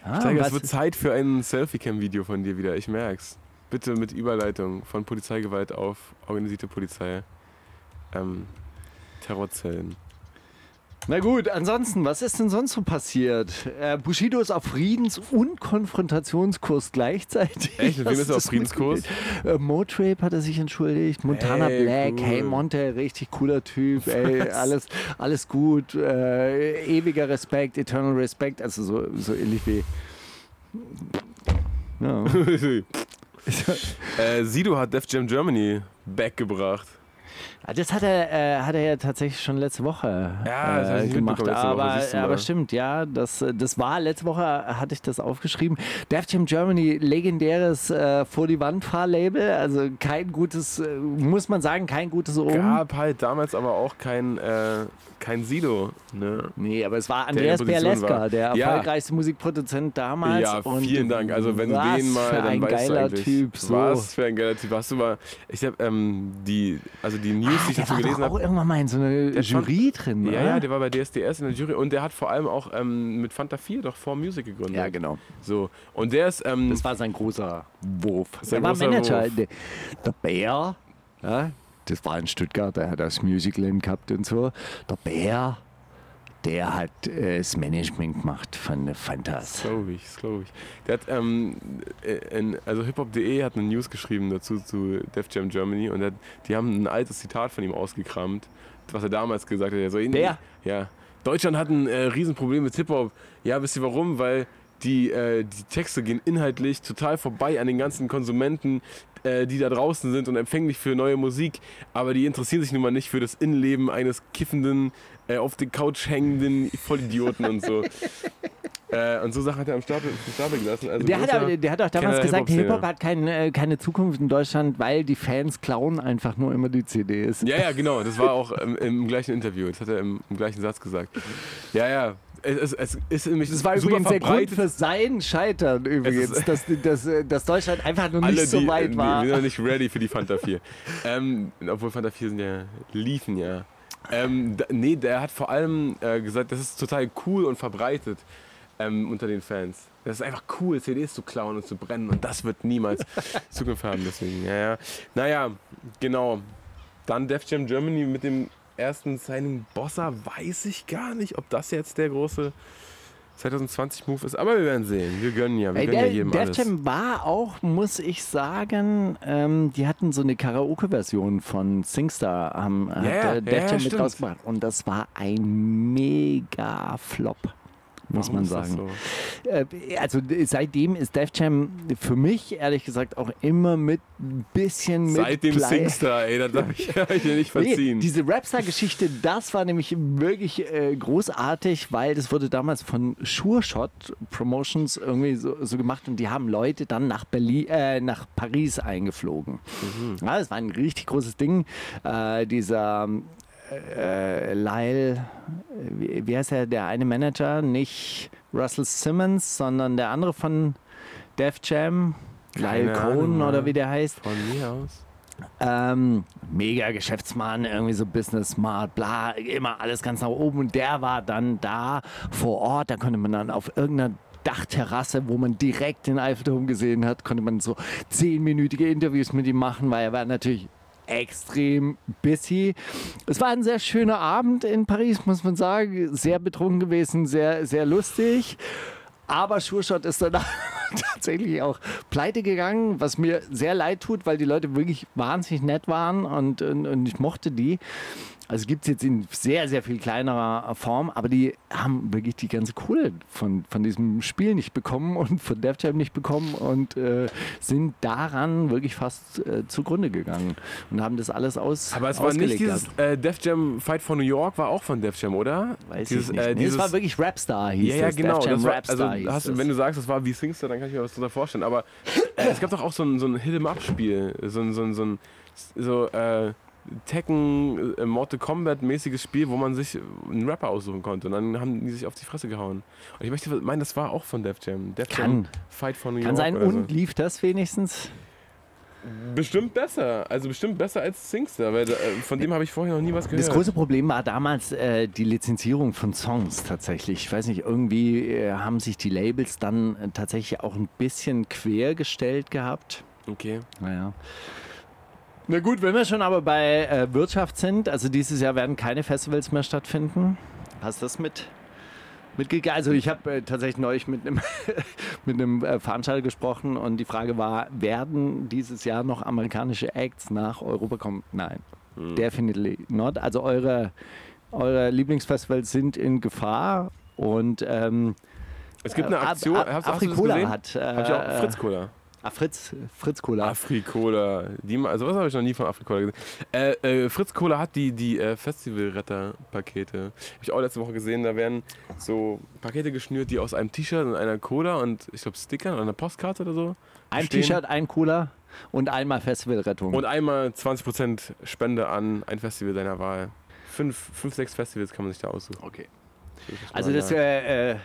Ah, Steiger, es wird Zeit für ein Selfie-Cam-Video von dir wieder, ich merk's. Bitte mit Überleitung von Polizeigewalt auf organisierte Polizei ähm, Terrorzellen. Na gut, ansonsten, was ist denn sonst so passiert? Äh, Bushido ist auf Friedens- und Konfrontationskurs gleichzeitig. Echt? Wem ist er auf Friedenskurs? Äh, Motrape hat er sich entschuldigt. Montana ey, Black, cool. hey Monte, richtig cooler Typ, ey, alles, alles gut. Äh, ewiger Respekt, eternal Respect, also so, so ähnlich wie. Ja. äh, Sido hat Def Jam Germany backgebracht. Ah, das hat er, äh, hat er ja tatsächlich schon letzte Woche ja, äh, gemacht. Aber, aber stimmt, ja, das, das war letzte Woche, hatte ich das aufgeschrieben. Def Jam Germany, legendäres äh, Vor die Wand Fahrlabel. Also kein gutes, äh, muss man sagen, kein gutes Oben. Gab halt damals aber auch kein, äh, kein Sido. Ne? Nee, aber es war Andreas Berleska, der erfolgreichste ja. Musikproduzent damals. Ja, vielen Dank. Also wenn du den mal, dann ein weißt geiler du Typ. So. Was für ein geiler Typ. Hast du mal, ich habe ähm, die, also die News, die ich dazu gelesen habe. auch irgendwann mal in so einer Jury drin, Ja, ja, der war bei DSDS in der Jury und der hat vor allem auch ähm, mit Fanta 4 doch vor Music gegründet. Ja, genau. So, und der ist... Ähm, das war sein großer Wurf. Der war Manager. Der, der Bär, das war in Stuttgart, der hat das Musicland gehabt und so. Der Bär, der hat äh, das Management gemacht von Fantas. Das glaube ich, das glaube ich. Der hat, ähm, äh, in, also hiphop.de hat eine News geschrieben dazu zu Def Jam Germany und hat, die haben ein altes Zitat von ihm ausgekramt, was er damals gesagt hat. So, der? Ja. Deutschland hat ein äh, Riesenproblem mit Hip-Hop. Ja, wisst ihr warum? Weil die, äh, die Texte gehen inhaltlich total vorbei an den ganzen Konsumenten, äh, die da draußen sind und empfänglich für neue Musik, aber die interessieren sich nun mal nicht für das Innenleben eines kiffenden, äh, auf der Couch hängenden Vollidioten und so. Äh, und so Sachen hat er am Stapel, am Stapel gelassen. Also Der hat, aber, der hat auch damals gesagt. Hip-Hop hat kein, äh, keine Zukunft in Deutschland, weil die Fans klauen einfach nur immer die CDs. Ja, ja, genau. Das war auch im, im gleichen Interview. Das hat er im, im gleichen Satz gesagt. Ja, ja. Es, es, es ist nämlich Das war übrigens der Grund für sein Scheitern übrigens, dass, dass, äh, dass Deutschland einfach noch nicht so weit die, war. die sind noch nicht ready für die Fanta 4. ähm, obwohl Fanta 4 sind ja, liefen ja. Ähm, nee, der hat vor allem äh, gesagt, das ist total cool und verbreitet ähm, unter den Fans. Das ist einfach cool, CDs zu klauen und zu brennen und das wird niemals Zukunft haben. Deswegen, ja, ja. Naja, genau. Dann Def Jam Germany mit dem ersten Signing Bossa, weiß ich gar nicht, ob das jetzt der große 2020-Move ist. Aber wir werden sehen. Wir gönnen ja, wir Ey, gönnen der, ja jedem alles. Jam war auch, muss ich sagen, ähm, die hatten so eine Karaoke-Version von Singstar, haben, hat ja, äh, Def ja, Jam mit rausgebracht. Und das war ein mega Flop. Muss Warum man sagen. so? Äh, Also seitdem ist Def Jam für mich ehrlich gesagt auch immer mit ein bisschen mit Seit dem Blei- Singstar, ey, das darf ich, dir nicht verziehen. Nee, diese Rapstar-Geschichte, das war nämlich wirklich äh, großartig, weil das wurde damals von Sure Shot Promotions irgendwie so, so gemacht und die haben Leute dann nach Berlin, äh, nach Paris eingeflogen. Ja, das war ein richtig großes Ding. Äh, dieser äh, Lyle, wie, wie heißt er, der eine Manager, nicht Russell Simmons, sondern der andere von Def Jam, Lyle Cohn oder ja. wie der heißt. Von mir aus. Ähm, mega Geschäftsmann, irgendwie so Business Smart, bla, immer alles ganz nach oben. Und der war dann da vor Ort, da konnte man dann auf irgendeiner Dachterrasse, wo man direkt den Eiffelturm gesehen hat, konnte man so zehnminütige Interviews mit ihm machen, weil er war natürlich extrem busy. Es war ein sehr schöner Abend in Paris, muss man sagen. Sehr betrunken gewesen, sehr, sehr lustig. Aber Schurschott ist danach tatsächlich auch pleite gegangen, was mir sehr leid tut, weil die Leute wirklich wahnsinnig nett waren und, und, und ich mochte die. Also gibt es jetzt in sehr, sehr viel kleinerer Form, aber die haben wirklich die ganze Kohle von, von diesem Spiel nicht bekommen und von Def Jam nicht bekommen und äh, sind daran wirklich fast äh, zugrunde gegangen und haben das alles aus Aber es war nicht dieses äh, Def Jam Fight for New York, war auch von Def Jam, oder? Weiß dieses, ich nicht. Äh, nee, dieses, es war wirklich Rapstar, hieß ja, ja, das. genau. Das war, Rapstar also, hieß hast, du- das. wenn du sagst, das war wie Singstar, dann kann ich mir was darunter vorstellen. Aber äh, es gab doch auch so ein, so ein Hit-em-up-Spiel, so ein, so ein, so ein so, äh, Tekken, äh, Mortal Kombat-mäßiges Spiel, wo man sich einen Rapper aussuchen konnte. Und dann haben die sich auf die Fresse gehauen. Und ich möchte meinen, das war auch von Def Jam. Def Kann. Jam Fight for New Kann York. sein. oder so. Und lief das wenigstens? Bestimmt besser. Also bestimmt besser als Singstar, weil äh, von dem habe ich vorher noch nie was gehört. Das große Problem war damals äh, die Lizenzierung von Songs tatsächlich. Ich weiß nicht, irgendwie äh, haben sich die Labels dann äh, tatsächlich auch ein bisschen quergestellt gehabt. Okay. Naja. Na gut, wenn wir schon aber bei äh, Wirtschaft sind, also dieses Jahr werden keine Festivals mehr stattfinden. Hast du das mit? Mitgekriegt? Also ich habe äh, tatsächlich neulich mit einem mit einem äh, Veranstalter gesprochen und die Frage war, werden dieses Jahr noch amerikanische Acts nach Europa kommen? Nein, definitely not. Also eure, eure Lieblingsfestivals sind in Gefahr und ähm, Es gibt eine Ab- Aktion. Hast, hast du das Afrikola gesehen? hat, äh, Hab ich auch Fritz Cola. Ah, Fritz, Fritz Cola. Afrikola. Die, also was habe ich noch nie von Afrikola gesehen. Äh, äh, Fritz Cola hat die, die äh, Festivalretter-Pakete. Habe ich auch letzte Woche gesehen. Da werden so Pakete geschnürt, die aus einem T-Shirt und einer Cola und ich glaube Stickern oder einer Postkarte oder so. Ein. T-Shirt, ein Cooler und einmal Festivalrettung. Und einmal 20% Spende an ein Festival deiner Wahl. Fünf, fünf, sechs Festivals kann man sich da aussuchen. okay. Das Also das äh, äh,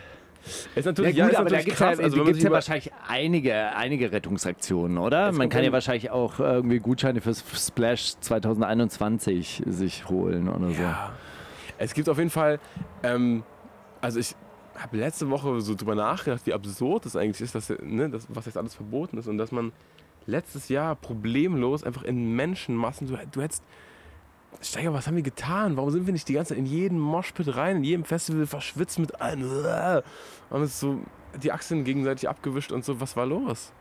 ist ja natürlich, gut, ist aber da gibt es ja. Also, gibt's ja wahrscheinlich einige, einige Rettungsaktionen, oder? Es Man kann ja wahrscheinlich auch irgendwie Gutscheine fürs Splash 2021 sich holen oder so. Ja. Es gibt auf jeden Fall, ähm, also ich habe letzte Woche so drüber nachgedacht, wie absurd es eigentlich ist, dass, ne, das, was jetzt alles verboten ist und dass man letztes Jahr problemlos einfach in Menschenmassen, du, du hättest, Steiger, was haben wir getan? Warum sind wir nicht die ganze Zeit in jeden Moshpit rein, in jedem Festival verschwitzt mit allen, haben uns so die Achseln gegenseitig abgewischt und so, was war los?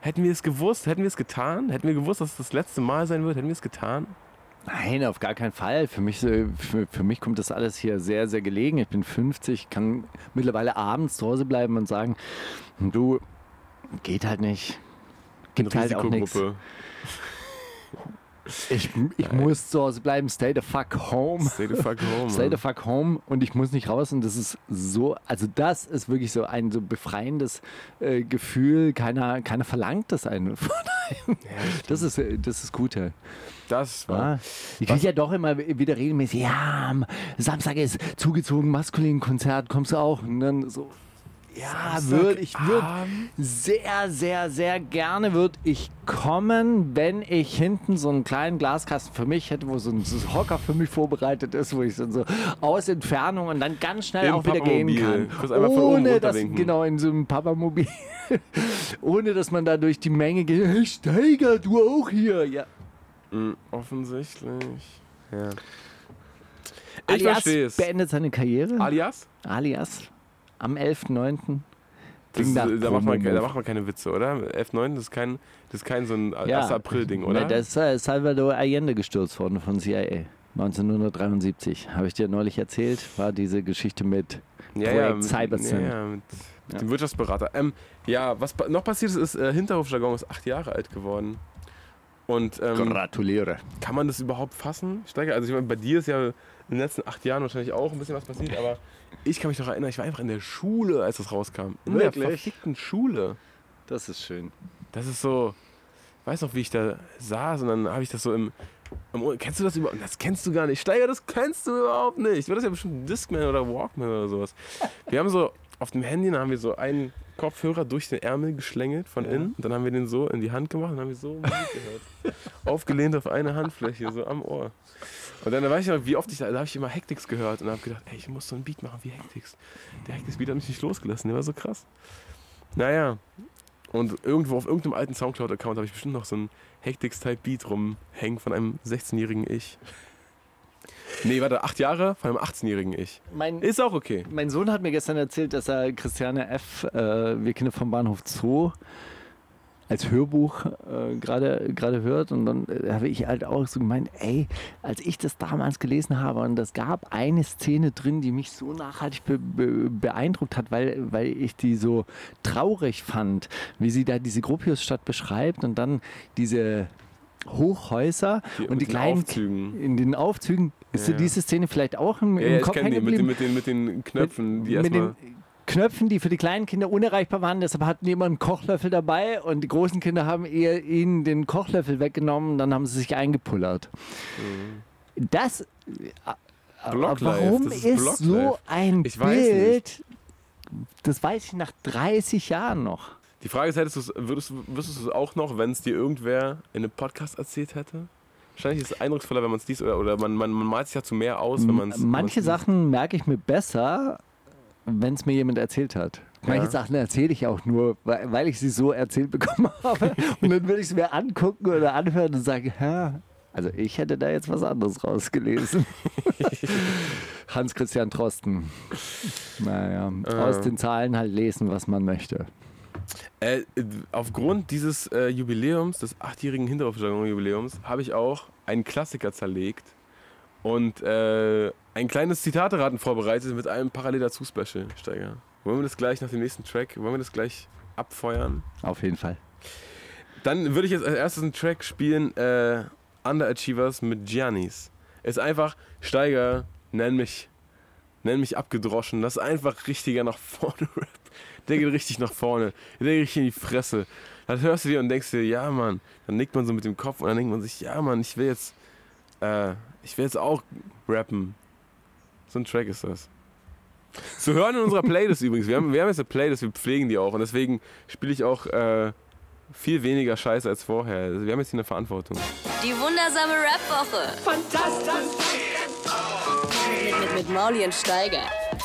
Hätten wir es gewusst, hätten wir es getan, hätten wir gewusst, dass es das letzte Mal sein wird, hätten wir es getan? Nein, auf gar keinen Fall. Für mich, für, für mich kommt das alles hier sehr, sehr gelegen. Ich bin 50, kann mittlerweile abends zu Hause bleiben und sagen, du, geht halt nicht. Gibt halt auch nichts. Ich, ich muss zu Hause bleiben, stay the fuck home. Stay the fuck home. stay the fuck home und ich muss nicht raus und das ist so, also das ist wirklich so ein so befreiendes äh, Gefühl. Keiner, keiner verlangt das einen von einem. Ja, das ist das ist Gute. Das war. Ja, ich kriege ja doch immer wieder regelmäßig, ja, Samstag ist zugezogen, maskulin Konzert, kommst du auch? Und dann so, ja, würde ich würde sehr, sehr, sehr gerne würde ich kommen, wenn ich hinten so einen kleinen Glaskasten für mich hätte, wo so ein Hocker für mich vorbereitet ist, wo ich dann so aus Entfernung und dann ganz schnell Im auch wieder gehen kann. Ohne dass, genau, in so einem Papamobil. Ohne dass man da durch die Menge geht. Hey, Steiger, du auch hier. Ja. Mhm, offensichtlich. Ja. Ich Alias beendet seine Karriere. Alias? Alias am 11.9. Das, da, macht man, da macht man keine Witze, oder? 11.9. Das ist kein, das ist kein so ein ja. 1. April-Ding, oder? Ne, das ist äh, Salvador Allende gestürzt worden von CIA. 1973. Habe ich dir neulich erzählt, war diese Geschichte mit ja, Projekt ja, mit, Cybersyn. Ja, ja, mit ja. dem Wirtschaftsberater. Ähm, ja, was noch passiert ist, ist äh, Hinterhofjargon ist acht Jahre alt geworden. Und, ähm, Gratuliere. Kann man das überhaupt fassen? Steiger? Also ich meine, bei dir ist ja in den letzten acht Jahren wahrscheinlich auch ein bisschen was passiert, aber ich kann mich noch erinnern, ich war einfach in der Schule, als das rauskam. In Wirklich? der verfickten Schule. Das ist schön. Das ist so, ich weiß noch, wie ich da saß und dann habe ich das so im, im, Kennst du das überhaupt? Das kennst du gar nicht. Steiger, das kennst du überhaupt nicht. War das ja bestimmt Discman oder Walkman oder sowas. Wir haben so, auf dem Handy, haben wir so einen Kopfhörer durch den Ärmel geschlängelt von ja. innen. Und dann haben wir den so in die Hand gemacht und haben wir so Musik gehört. Aufgelehnt auf eine Handfläche, so am Ohr. Und dann weiß ich noch, wie oft ich da, da habe ich immer Hectics gehört und habe gedacht, ey, ich muss so einen Beat machen wie Hectics. Der Hectics-Beat hat mich nicht losgelassen, der war so krass. Naja, und irgendwo auf irgendeinem alten Soundcloud-Account habe ich bestimmt noch so einen Hectics-Type-Beat rumhängen von einem 16-jährigen Ich. Nee, warte, acht Jahre von einem 18-jährigen Ich. Mein, ist auch okay. Mein Sohn hat mir gestern erzählt, dass er Christiane F., äh, wir Kinder vom Bahnhof Zoo, als Hörbuch äh, gerade hört und dann äh, habe ich halt auch so gemeint, ey, als ich das damals gelesen habe und das gab eine Szene drin, die mich so nachhaltig be be beeindruckt hat, weil, weil ich die so traurig fand, wie sie da diese Gropiusstadt beschreibt und dann diese Hochhäuser die, und die kleinen Aufzügen. in den Aufzügen. Ist ja, dir diese Szene vielleicht auch im, ja, im ja, Kopf hängen geblieben? Mit, den, mit den Knöpfen, mit, die erstmal Knöpfen, die für die kleinen Kinder unerreichbar waren. Deshalb hatten die immer einen Kochlöffel dabei und die großen Kinder haben eher ihnen den Kochlöffel weggenommen und dann haben sie sich eingepullert. Mhm. Das. Äh, warum ist, ist so ein ich Bild? Das weiß ich nach 30 Jahren noch. Die Frage ist, hättest würdest, wüsstest du es auch noch, wenn es dir irgendwer in einem Podcast erzählt hätte? Wahrscheinlich ist es eindrucksvoller, wenn man es liest oder, oder man, man, man malt sich ja zu mehr aus, wenn man es. Manche Sachen merke ich mir besser, wenn es mir jemand erzählt hat. Manche ja. Sachen erzähle ich auch nur, weil, weil, ich sie so erzählt bekommen habe. Und dann würde ich es mir angucken oder anhören und sagen, Hä? also ich hätte da jetzt was anderes rausgelesen. Hans-Christian Trosten. Naja, äh. aus den Zahlen halt lesen, was man möchte. Äh, aufgrund dieses äh, Jubiläums, des achtjährigen Hinterhofjargon-Jubiläums, habe ich auch einen Klassiker zerlegt und äh, ein kleines Zitateraten vorbereitet mit einem parallel dazu Special, Steiger. Wollen wir das gleich nach dem nächsten Track, wollen wir das gleich abfeuern? Auf jeden Fall. Dann würde ich jetzt als erstes einen Track spielen, äh, Underachievers mit Giannis. Ist einfach, Steiger, nenn mich, nenn mich abgedroschen. Das ist einfach richtiger nach vorne Rap. Der geht richtig nach vorne. Der geht richtig in die Fresse. Dann hörst du dir und denkst dir, ja Mann. Dann nickt man so mit dem Kopf und dann denkt man sich, ja Mann, ich will jetzt, äh, ich will jetzt auch rappen. So ein Track ist das. Zu hören in unserer Playlist übrigens. Wir haben, wir haben jetzt eine Playlist, wir pflegen die auch. Und deswegen spiele ich auch äh, viel weniger Scheiße als vorher. Also wir haben jetzt hier eine Verantwortung. Die wundersame Rap-Woche. Fantastisch. Mit, mit, mit Mauli und Steiger.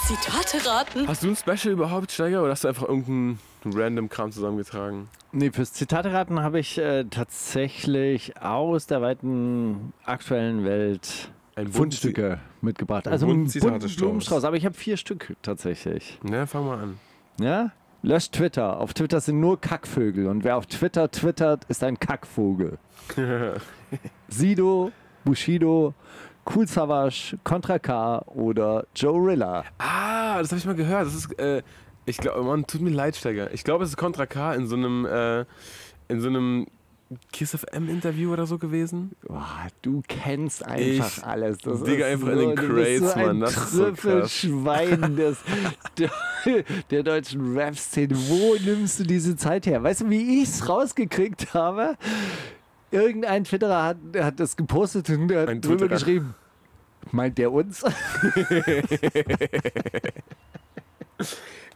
Zitate raten. Hast du ein Special überhaupt, Steiger, oder hast du einfach irgendeinen random Kram zusammengetragen? Nee, fürs Zitate-Raten habe ich äh, tatsächlich aus der weiten aktuellen Welt Fundstücke mitgebracht. Also ein bunten Blumenstrauß, aber ich habe vier Stück tatsächlich. Na, fang mal an. Ja? Löscht Twitter. Auf Twitter sind nur Kackvögel und wer auf Twitter twittert, ist ein Kackvogel. Sido, Bushido, Cool Savage, Contra K oder Joe Rilla. Ah, das habe ich mal gehört. Das ist, äh, ich glaube, man tut mir leid, Steiger. Ich glaube, es ist Contra K in so einem, äh, in so einem Kiss of M Interview oder so gewesen. Boah, du kennst einfach Ich alles. Das digga einfach in den Crates, so ein Mann. Das ist so krass. Des, der, der deutschen Rap-Szene. Wo nimmst du diese Zeit her? Weißt du, wie ich es rausgekriegt habe? Irgendein Twitterer hat, hat das gepostet und der Ein hat drüber Twitterer. geschrieben. Meint der uns?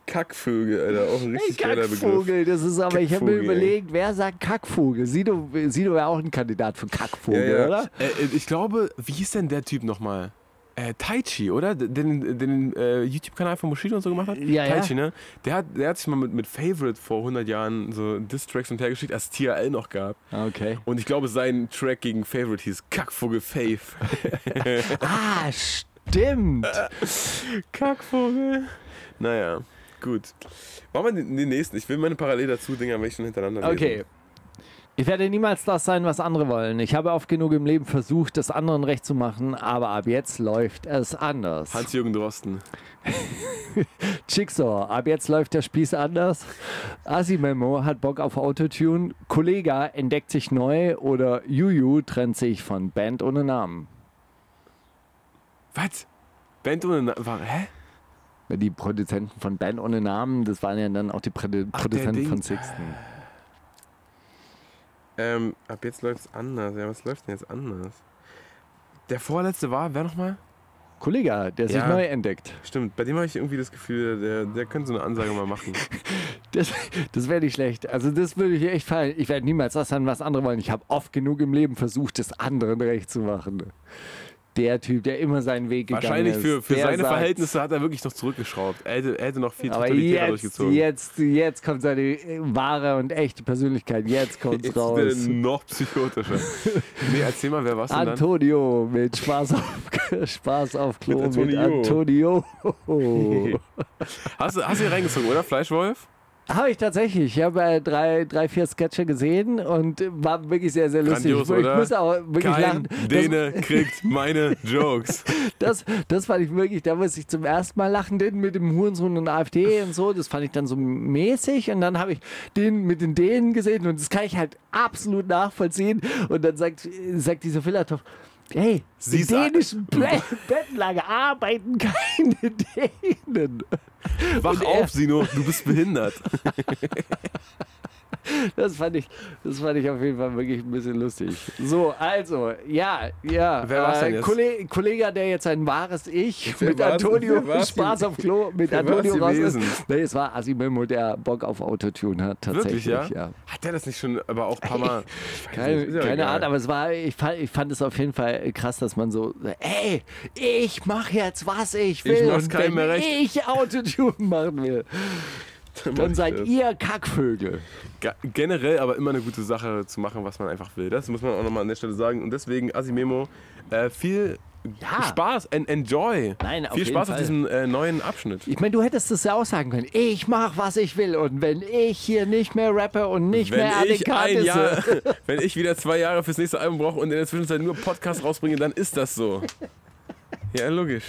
Kackvögel, Alter. Auch ein Hey, richtig Begriff. Kackvogel, das ist aber, ich habe mir ey. überlegt, wer sagt Kackvogel? Sido, Sido wäre auch ein Kandidat für Kackvogel, Ja, ja. oder? Äh, äh, ich glaube, wie hieß denn der Typ nochmal? Äh, Taichi, oder? Den, den äh, YouTube-Kanal von Bushido und so gemacht hat? Ja, ja. Taichi, ne? Der hat, der hat sich mal mit, mit Favorite vor 100 Jahren so Diss-Tracks und hergeschickt, als es TRL noch gab. Okay. Und ich glaube, sein Track gegen Favorite hieß Kackvogel Faith. Ah, stimmt. Kackvogel. Naja, gut. Machen wir den, nächsten. Ich will meine Parallel dazu Dinger ich schon hintereinander lesen. Okay. Ich werde niemals das sein, was andere wollen. Ich habe oft genug im Leben versucht, das anderen recht zu machen, aber ab jetzt läuft es anders. Hans-Jürgen Drosten. Jigsaw, ab jetzt läuft der Spieß anders. Asimemo hat Bock auf Autotune. Kollega entdeckt sich neu oder Juju trennt sich von Band ohne Namen. Was? Band ohne Na war, Hä? Die Produzenten von Band ohne Namen, das waren ja dann auch die Produ Ach, Produzenten von Sixten. Ähm, ab jetzt läuft's anders. Ja, was läuft denn jetzt anders? Der vorletzte war, wer nochmal? Kollega, der sich Ja. neu entdeckt. Stimmt, bei dem habe ich irgendwie das Gefühl, der, der könnte so eine Ansage mal machen. Das, das wäre nicht schlecht. Also das würde ich echt fallen. Ich werde niemals das sein, was andere wollen. Ich habe oft genug im Leben versucht, das anderen recht zu machen. Der Typ, der immer seinen Weg gegangen Wahrscheinlich ist. für, für der seine sagt, Verhältnnisse hat er wirklich noch zurückgeschraubt. Er hätte, er hätte noch viel totalitärer jetzt, durchgezogen. jetzt, jetzt kommt seine äh, wahre und echte Persönlichkeit. Jetzt kommt's Jetzt raus. ist er noch psychotischer. nee, erzähl mal, wer war's denn dann? Antonio mit Spaß auf, Spaß auf Klo Mit mit Antonio. Hast du, hast du hier reingezogen, oder? Fleischwolf? Habe ich tatsächlich. Ich habe äh, drei, drei, vier Sketche gesehen und war wirklich sehr, sehr lustig. Grandios, ich, ich muss auch wirklich Kein lachen. Däne kriegt meine Jokes. Das, das, das fand ich wirklich, da muss ich zum ersten Mal lachen, den mit dem Hurensohn und AfD und so. Das fand ich dann so mäßig. Und dann habe ich den mit den Dänen gesehen und das kann ich halt absolut nachvollziehen. Und dann sagt, sagt dieser Filatov, Hey, Sie dänischen Be Bettlager arbeiten keine Dänen. Wach er- auf, Sino, du bist behindert. Das fand ich, das fand ich auf jeden Fall wirklich ein bisschen lustig. So, also, ja, ja. Wer war's denn jetzt? Kollege, Kollege, der jetzt ein wahres Ich Wer mit Antonio Spaß auf Klo mit Wer Antonio raus ist. Nee, es war Asimimo, der Bock auf Autotune hat, tatsächlich. Wirklich, ja? Hat der das nicht schon, aber auch ein paar Mal? Keine, nicht, ja keine. Ahnung, aber es war, ich fand, ich fand es auf jeden Fall krass, dass man so, ey, ich mache jetzt, was ich will. Ich mach's keinem mehr recht. ich Autotune machen will, mach dann ich seid das. ihr Kackvögel. Ge- Generell aber immer eine gute Sache zu machen, was man einfach will. Das muss man auch nochmal an der Stelle sagen. Und deswegen, Asimemo, äh, viel Ja. Spaß, en enjoy. Nein, auf viel Spaß Fall. auf diesem äh, neuen Abschnitt. Ich meine, du hättest es ja auch sagen können. Ich mache, was ich will. Und wenn ich hier nicht mehr rappe und nicht Wenn mehr ich ein Jahr, wenn ich wieder zwei Jahre fürs nächste Album brauche und in der Zwischenzeit nur Podcast rausbringe, dann ist das so. Ja, logisch.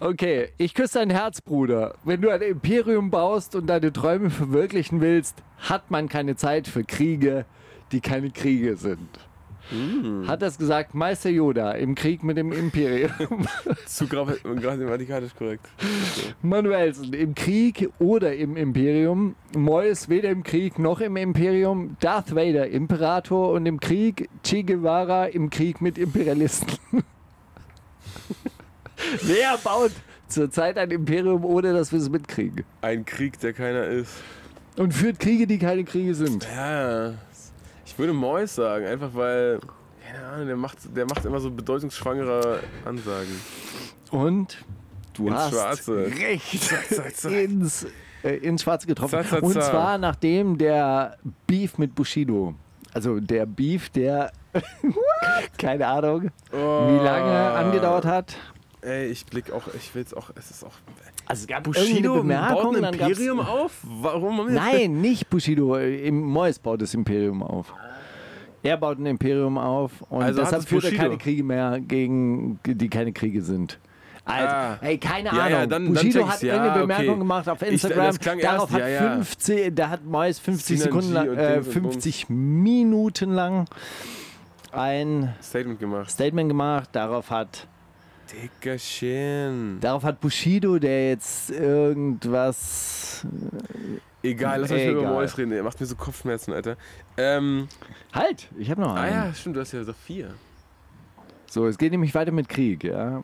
Okay, ich küsse dein Herz, Bruder. Wenn du ein Imperium baust und deine Träume verwirklichen willst, hat man keine Zeit für Kriege, die keine Kriege sind. Hat das gesagt Meister Yoda im Krieg mit dem Imperium. Zu gra- grammatikalisch korrekt. Manuelsen im Krieg oder im Imperium. Mois weder im Krieg noch im Imperium. Darth Vader Imperator und im Krieg. Che Guevara im Krieg mit Imperialisten. Wer baut zurzeit ein Imperium, ohne dass wir es mitkriegen? Ein Krieg, der keiner ist. Und führt Kriege, die keine Kriege sind. Ja, ich würde Mois sagen, einfach weil, keine Ahnung, der macht, der macht immer so bedeutungsschwangere Ansagen. Und du Ins hast Schwarze. recht zack, zack. ins, äh, ins Schwarze getroffen. Zack, zack, Und zack. zwar nachdem der Beef mit Bushido, also der Beef, der keine Ahnung, wie lange angedauert hat. Ey, ich blick auch, ich will's auch, es ist auch. Also es gab Bushido baut Bemerkung, ein dann gab's- Imperium auf? Warum? Nein, nicht Bushido. Im Mois baut das Imperium auf. Er baut ein Imperium auf und Also deshalb es führt er keine Kriege mehr gegen, die keine Kriege sind. Also, Ah. ey, keine Ja, ja, Ahnung. dann- dann Bushido check hat. Ja, okay. Bemerkung gemacht auf Ich- Instagram. klang Darauf erst, hat ja, ja. 15, da hat Mois 50 Synergie Sekunden lang, äh, Dings und 50 Minuten lang ein Statement gemacht. Statement gemacht. Darauf hat, Dickerchen. darauf hat Bushido, der jetzt irgendwas. Egal, lass uns nicht über. Mois reden. Er macht mir so Kopfschmerzen, Alter. Ähm, Halt, ich habe noch ah einen. ja, stimmt, du hast ja so vier. So, es geht nämlich weiter mit Krieg. Ja.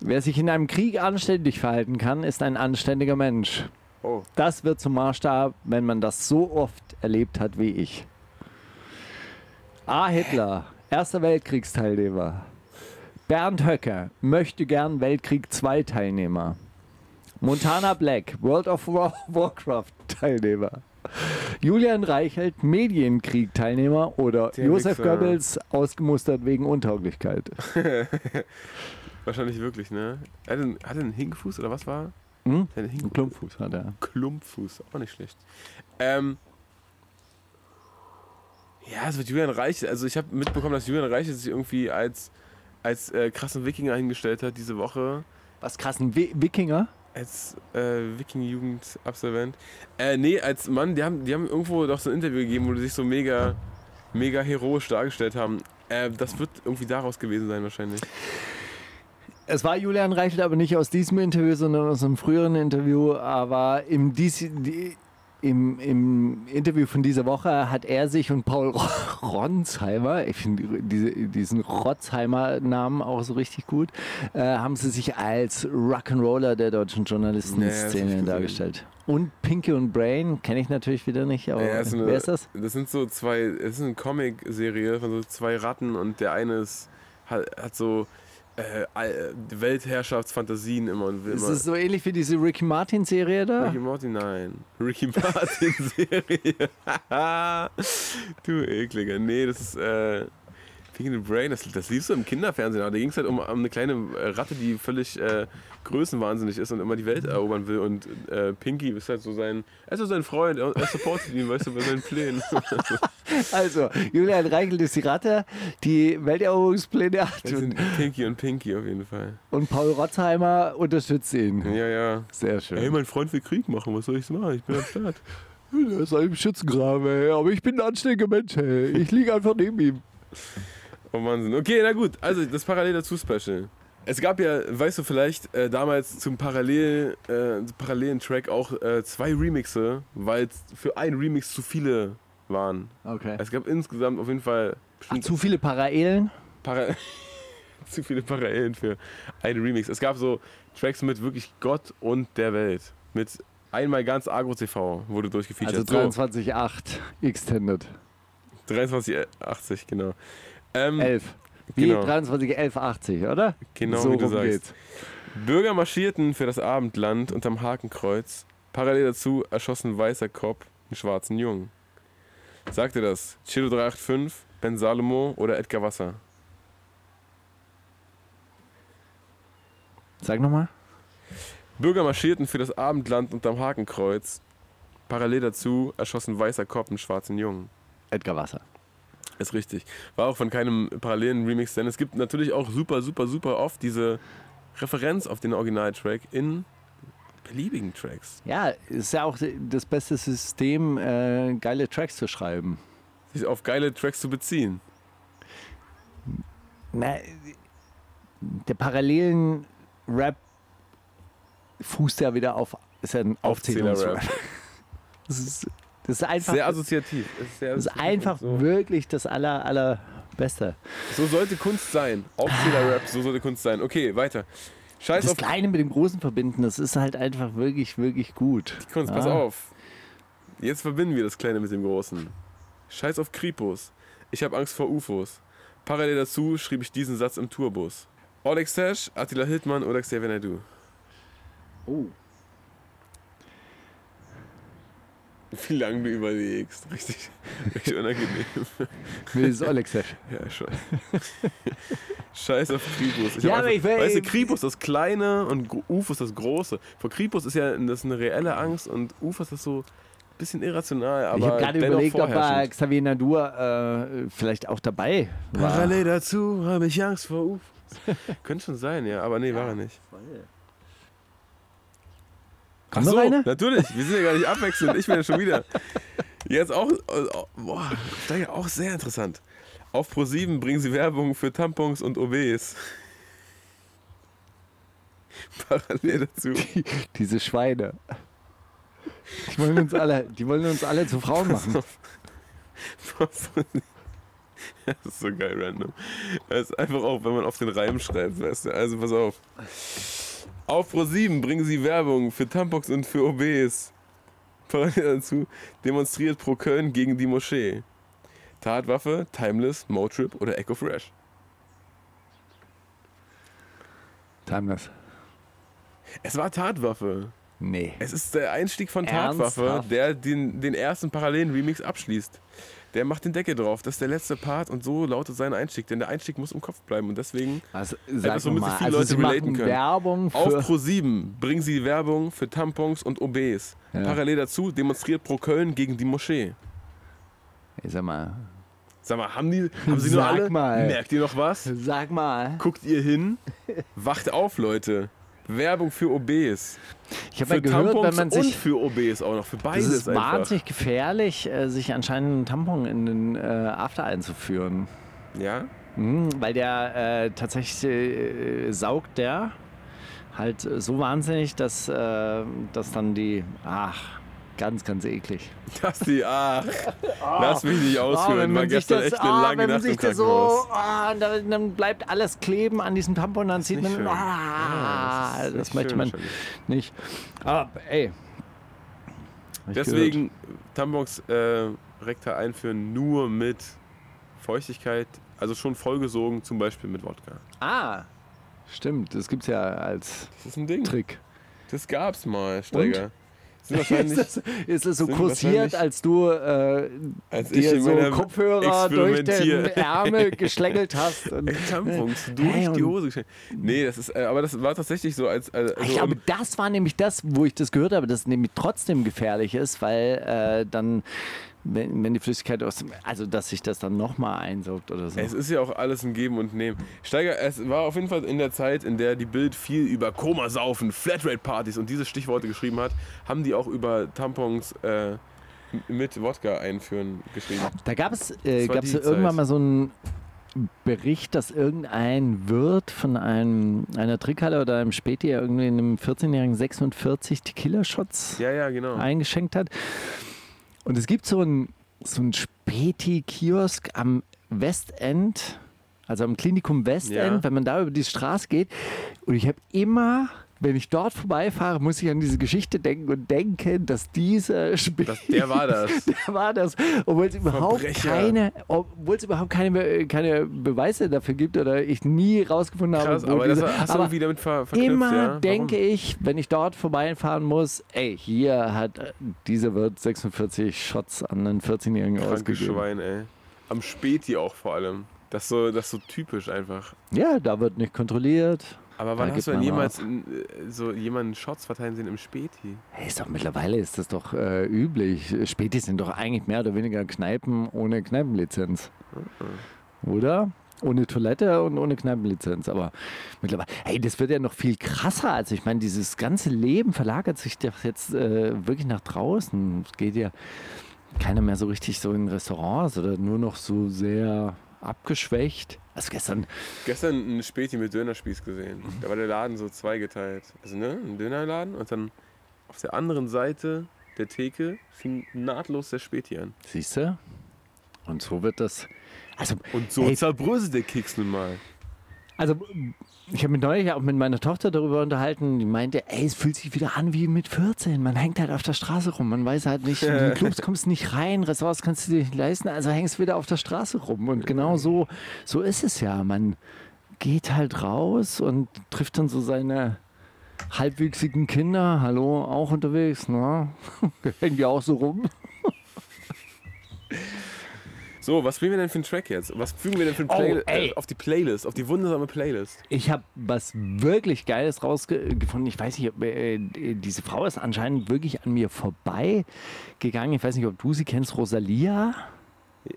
Wer sich in einem Krieg anständig verhalten kann, ist ein anständiger Mensch. Oh. Das wird zum Maßstab, wenn man das so oft erlebt hat wie ich. A. Hitler, Erster Weltkriegsteilnehmer. Bernd Höcker, möchte gern Weltkrieg 2 Teilnehmer. Montana Black, World of War Warcraft Teilnehmer. Julian Reichelt, Medienkrieg Teilnehmer oder Der Josef Wichser. Goebbels, ausgemustert wegen Untauglichkeit. Wahrscheinlich wirklich, ne? Er hat einen, hat er einen Hinkfuß oder was war? Hm? Er hat einen Klumpfuß hat er. Klumpfuß, auch nicht schlecht. Ähm. Ja, es wird Julian Reichelt. Also ich habe mitbekommen, dass Julian Reichelt sich irgendwie als, als äh, krassen Wikinger hingestellt hat diese Woche. Was krassen Wi Wikinger? Als äh, Wiking-Jugend-Absolvent. Äh, nee, als Mann, die haben, die haben irgendwo doch so ein Interview gegeben, wo die sich so mega, mega heroisch dargestellt haben. Äh, das wird irgendwie daraus gewesen sein wahrscheinlich. Es war Julian Reichelt aber nicht aus diesem Interview, sondern aus einem früheren Interview. Aber im, dies, die, im, im Interview von dieser Woche hat er sich und Paul Ronsheimer, ich finde diese, diesen Rotzheimer-Namen auch so richtig gut, äh, haben sie sich als Rock'n'Roller der deutschen Nee, Journalistenszene gesehen. dargestellt. Und Pinky und Brain kenne ich natürlich wieder nicht, aber Ja, so eine- wer ist das? Das sind so zwei, es ist eine Comic-Serie von so zwei Ratten und der eine ist, hat, hat so äh, all- Weltherrschaftsfantasien immer und will Ist immer. es so ähnlich wie diese Ricky Martin-Serie da? Ricky Martin, nein. Ricky Martin Serie. du ekliger. Nee, das ist äh, Pink in the Brain, das, das liefst du im Kinderfernsehen. Aber da ging es halt um, um eine kleine äh, Ratte, die völlig äh, größenwahnsinnig ist und immer die Welt erobern will. Und äh, Pinky ist halt so sein, er ist so sein Freund, er, supportet ihn, weißt du, bei seinen Plänen. Also, Julian Reichelt ist die Ratte, die Welteroberungspläne hat Das sind Pinky und Pinky auf jeden Fall. und Paul Rotzheimer unterstützt ihn. Ja, ja. Sehr schön. Hey, mein Freund will Krieg machen, was soll ich machen? Ich bin am Start. Er ist ein Schützengraben, ey. aber ich bin ein anständiger Mensch. Ey. Ich liege einfach neben ihm. Oh Wahnsinn. Okay, na gut. Also das Parallel dazu Special. Es gab ja, weißt du vielleicht, äh, damals zum Parallel, äh, parallelen Track auch äh, zwei Remixe, weil es für einen Remix zu viele waren. Okay. Es gab insgesamt auf jeden Fall Ach, zu viele Parallelen? Para zu viele Parallelen für einen Remix. Es gab so Tracks mit wirklich Gott und der Welt. Mit einmal ganz Agro TV wurde durchgefeatured. Also so, 23.8 Extended. 2380, genau. Ähm, 11. Wie Genau. 23.11.80, oder? Genau, so wie du sagst. geht's. Bürger marschierten für das Abendland unterm Hakenkreuz. Parallel dazu erschossen weißer Kopf einen schwarzen Jungen. Sagte das Chilo 385, Ben Salomo oder Edgar Wasser? Sag nochmal. Bürger marschierten für das Abendland unterm Hakenkreuz. Parallel dazu erschossen weißer Kopf einen schwarzen Jungen. Edgar Wasser. Ist richtig. War auch von keinem parallelen Remix, denn es gibt natürlich auch super, super, super oft diese Referenz auf den Originaltrack in beliebigen Tracks. Ja, ist ja auch das beste System, äh, geile Tracks zu schreiben. Sich auf geile Tracks zu beziehen. Na, der parallelen Rap fußt ja wieder auf, ist ja ein. Aufzählungsrap. Das ist, das ist einfach, Sehr assoziativ. Ist sehr das ist einfach so. wirklich das aller, allerbeste. so sollte Kunst sein. Aufzähler-Rap, so sollte Kunst sein. Okay, weiter. Scheiß Das auf Kleine mit dem Großen verbinden, das ist halt einfach wirklich, wirklich gut. die Kunst, pass Ja. auf. Jetzt verbinden wir das Kleine mit dem Großen. Scheiß auf Kripos. Ich habe Angst vor UFOs. Parallel dazu schrieb ich diesen Satz im Tourbus. Oleg Stash, Attila Hildmann oder Xavier Naidoo. Oh. Wie lange du überlegst. Richtig, richtig unangenehm. Das ist Olexesh. Ja, schon. Scheiß auf Kripus. Ich Ja, aber einfach, ich will- weißt du, Kripus das Kleine und Ufus das Große. Vor Kripus ist ja das ist eine reelle Angst und Ufus ist so bisschen irrational, aber ich habe gerade überlegt, ob er. Xavier Nadur äh, vielleicht auch dabei war. Parallel dazu habe ich Angst vor UFOs. Könnte schon sein, ja, aber nee, war er nicht. Ach so, eine? natürlich. Wir sind ja gar nicht abwechselnd. Ich bin ja schon wieder. Jetzt auch, äh, boah, Steiger, auch sehr interessant. Auf Pro7 bringen sie Werbung für Tampons und OBs. Parallel dazu. Diese Schweine. Die wollen uns alle, die wollen uns alle zu Frauen machen. Das ist so geil random. Das ist einfach auch, wenn man auf den Reim schreibt, weißt du. Also pass auf. Auf Pro7 bringen sie Werbung für Tampons und für OBs. Parallel dazu demonstriert Pro Köln gegen die Moschee. Tatwaffe, Timeless, Motrip oder Echo Fresh. Timeless. Es war Tatwaffe. Nee. Es ist der Einstieg von Tatwaffe, Ernsthaft? der den, den ersten parallelen Remix abschließt. Der macht den Deckel drauf. Das ist der letzte Part und so lautet sein Einstieg. Denn der Einstieg muss im Kopf bleiben und deswegen Also, Etwas, womit sich viele also Leute relaten können. Werbung Auf für... Pro7 bringen sie Werbung für Tampons und OBs. Ja. Parallel dazu demonstriert Pro Köln gegen die Moschee. Ich sag mal, Sag mal, haben, die, haben sie nur alle? mal. Merkt ihr noch was? sag mal. Guckt ihr hin? Wacht auf, Leute. Werbung für OBs. Ich habe Für ja gehört, Tampons wenn man und sich... für OBs auch noch. Für Es beides ist einfach. wahnsinnig gefährlich, äh, sich anscheinend einen Tampon in den äh, After einzuführen. Ja? Mhm, weil der äh, tatsächlich äh, saugt der halt äh, so wahnsinnig, dass, äh, dass dann die. Ach, ganz, ganz eklig. Das die, ach, lass mich nicht Ah, ausführen. wenn War man sich gestern das, echt eine ah, lange wenn man Nacht sich das so, ah, dann, dann bleibt alles kleben an diesem Tampon, dann sieht man, schön. ah, Ja, das das, möchte schön man wahrscheinlich. nicht. Aber ey. Deswegen Tampons äh, rektal einführen nur mit Feuchtigkeit, also schon vollgesogen, zum Beispiel mit Wodka. Ah, stimmt, das gibt's ja als Das ist ein Ding. Trick. Das gab's mal, Steiger. Wahrscheinlich, Ist das, ist das so kursiert, als du äh, als ich dir so Kopfhörer durch den Ärmel geschlängelt hast? Und, Tampons durch Hey, die Hose geschenkt. Nee, das ist, äh, aber das war tatsächlich so als. ich also, glaube, um- das war nämlich das, wo ich das gehört habe, dass es nämlich trotzdem gefährlich ist, weil äh, dann, wenn, wenn die Flüssigkeit aus dem, also dass sich das dann nochmal einsaugt oder so. Es ist ja auch alles ein Geben und Nehmen. Steiger, es war auf jeden Fall in der Zeit, in der die Bild viel über Komasaufen, Flatrate-Partys und diese Stichworte geschrieben hat, haben die auch über Tampons äh, mit Wodka einführen geschrieben. Da gab es, äh, irgendwann mal so einen Bericht, dass irgendein Wirt von einem, einer Trickhalle oder einem Späti irgendwie einem 14-jährigen 46 Tequila-Shots Ja, ja, genau. eingeschenkt hat. Und es gibt so einen so ein Späti-Kiosk am Westend, also am Klinikum Westend, Ja. wenn man da über die Straße geht. Und ich habe immer, wenn ich dort vorbeifahre, muss ich an diese Geschichte denken und denken, dass dieser Späti, Das, der war das. der war das, obwohl es überhaupt Verbrecher. keine, obwohl es überhaupt keine, keine Beweise dafür gibt oder ich nie rausgefunden habe. Krass, wo aber das diese- war, hast du aber irgendwie damit ver verknüpft, Immer ja? Denke ich, wenn ich dort vorbeifahren muss, ey, hier hat äh, dieser Wirt 46 Shots an einen 14-Jährigen Krankes ausgegeben. Schwein, ey. Am Späti auch vor allem. Das ist so, das ist so typisch einfach. Ja, da wird nicht kontrolliert. Aber wann hast du denn jemals in, äh, so jemanden Shots verteilen sehen im Späti? Hey, ist doch mittlerweile ist das doch äh, üblich. Späti sind doch eigentlich mehr oder weniger Kneipen ohne Kneipenlizenz. Oder? Ohne Toilette und ohne Kneipenlizenz. Aber mittlerweile, hey, das wird ja noch viel krasser. Also ich meine, dieses ganze Leben verlagert sich doch jetzt äh, wirklich nach draußen. Es geht ja keiner mehr so richtig so in Restaurants oder nur noch so sehr abgeschwächt. Also gestern, Gestern ein Späti mit Dönerspieß gesehen. Da war der Laden so zweigeteilt. Also ne, ein Dönerladen und dann auf der anderen Seite der Theke fing nahtlos der Späti an. siehst du? Und so wird das. Also, Und so Hey. zerbröselt der Keks nun mal. Also, ich habe mich neulich auch mit meiner Tochter darüber unterhalten. Die meinte, ey, es fühlt sich wieder an wie mit 14. Man hängt halt auf der Straße rum. Man weiß halt nicht, in die Clubs kommst du nicht rein, Ressorts kannst du dir nicht leisten, also hängst du wieder auf der Straße rum. Und genau so, so ist es ja. Man geht halt raus und trifft dann so seine halbwüchsigen Kinder. Hallo, auch unterwegs, ne? Hängen die auch so rum? So, was bringen wir denn für einen Track jetzt? Was fügen wir denn für einen Oh, Play ey. äh, auf die Playlist, auf die wundersame Playlist? Ich habe was wirklich Geiles rausgefunden. Ich weiß nicht, ob, äh, diese Frau ist anscheinend wirklich an mir vorbeigegangen. Ich weiß nicht, ob du sie kennst, Rosalia.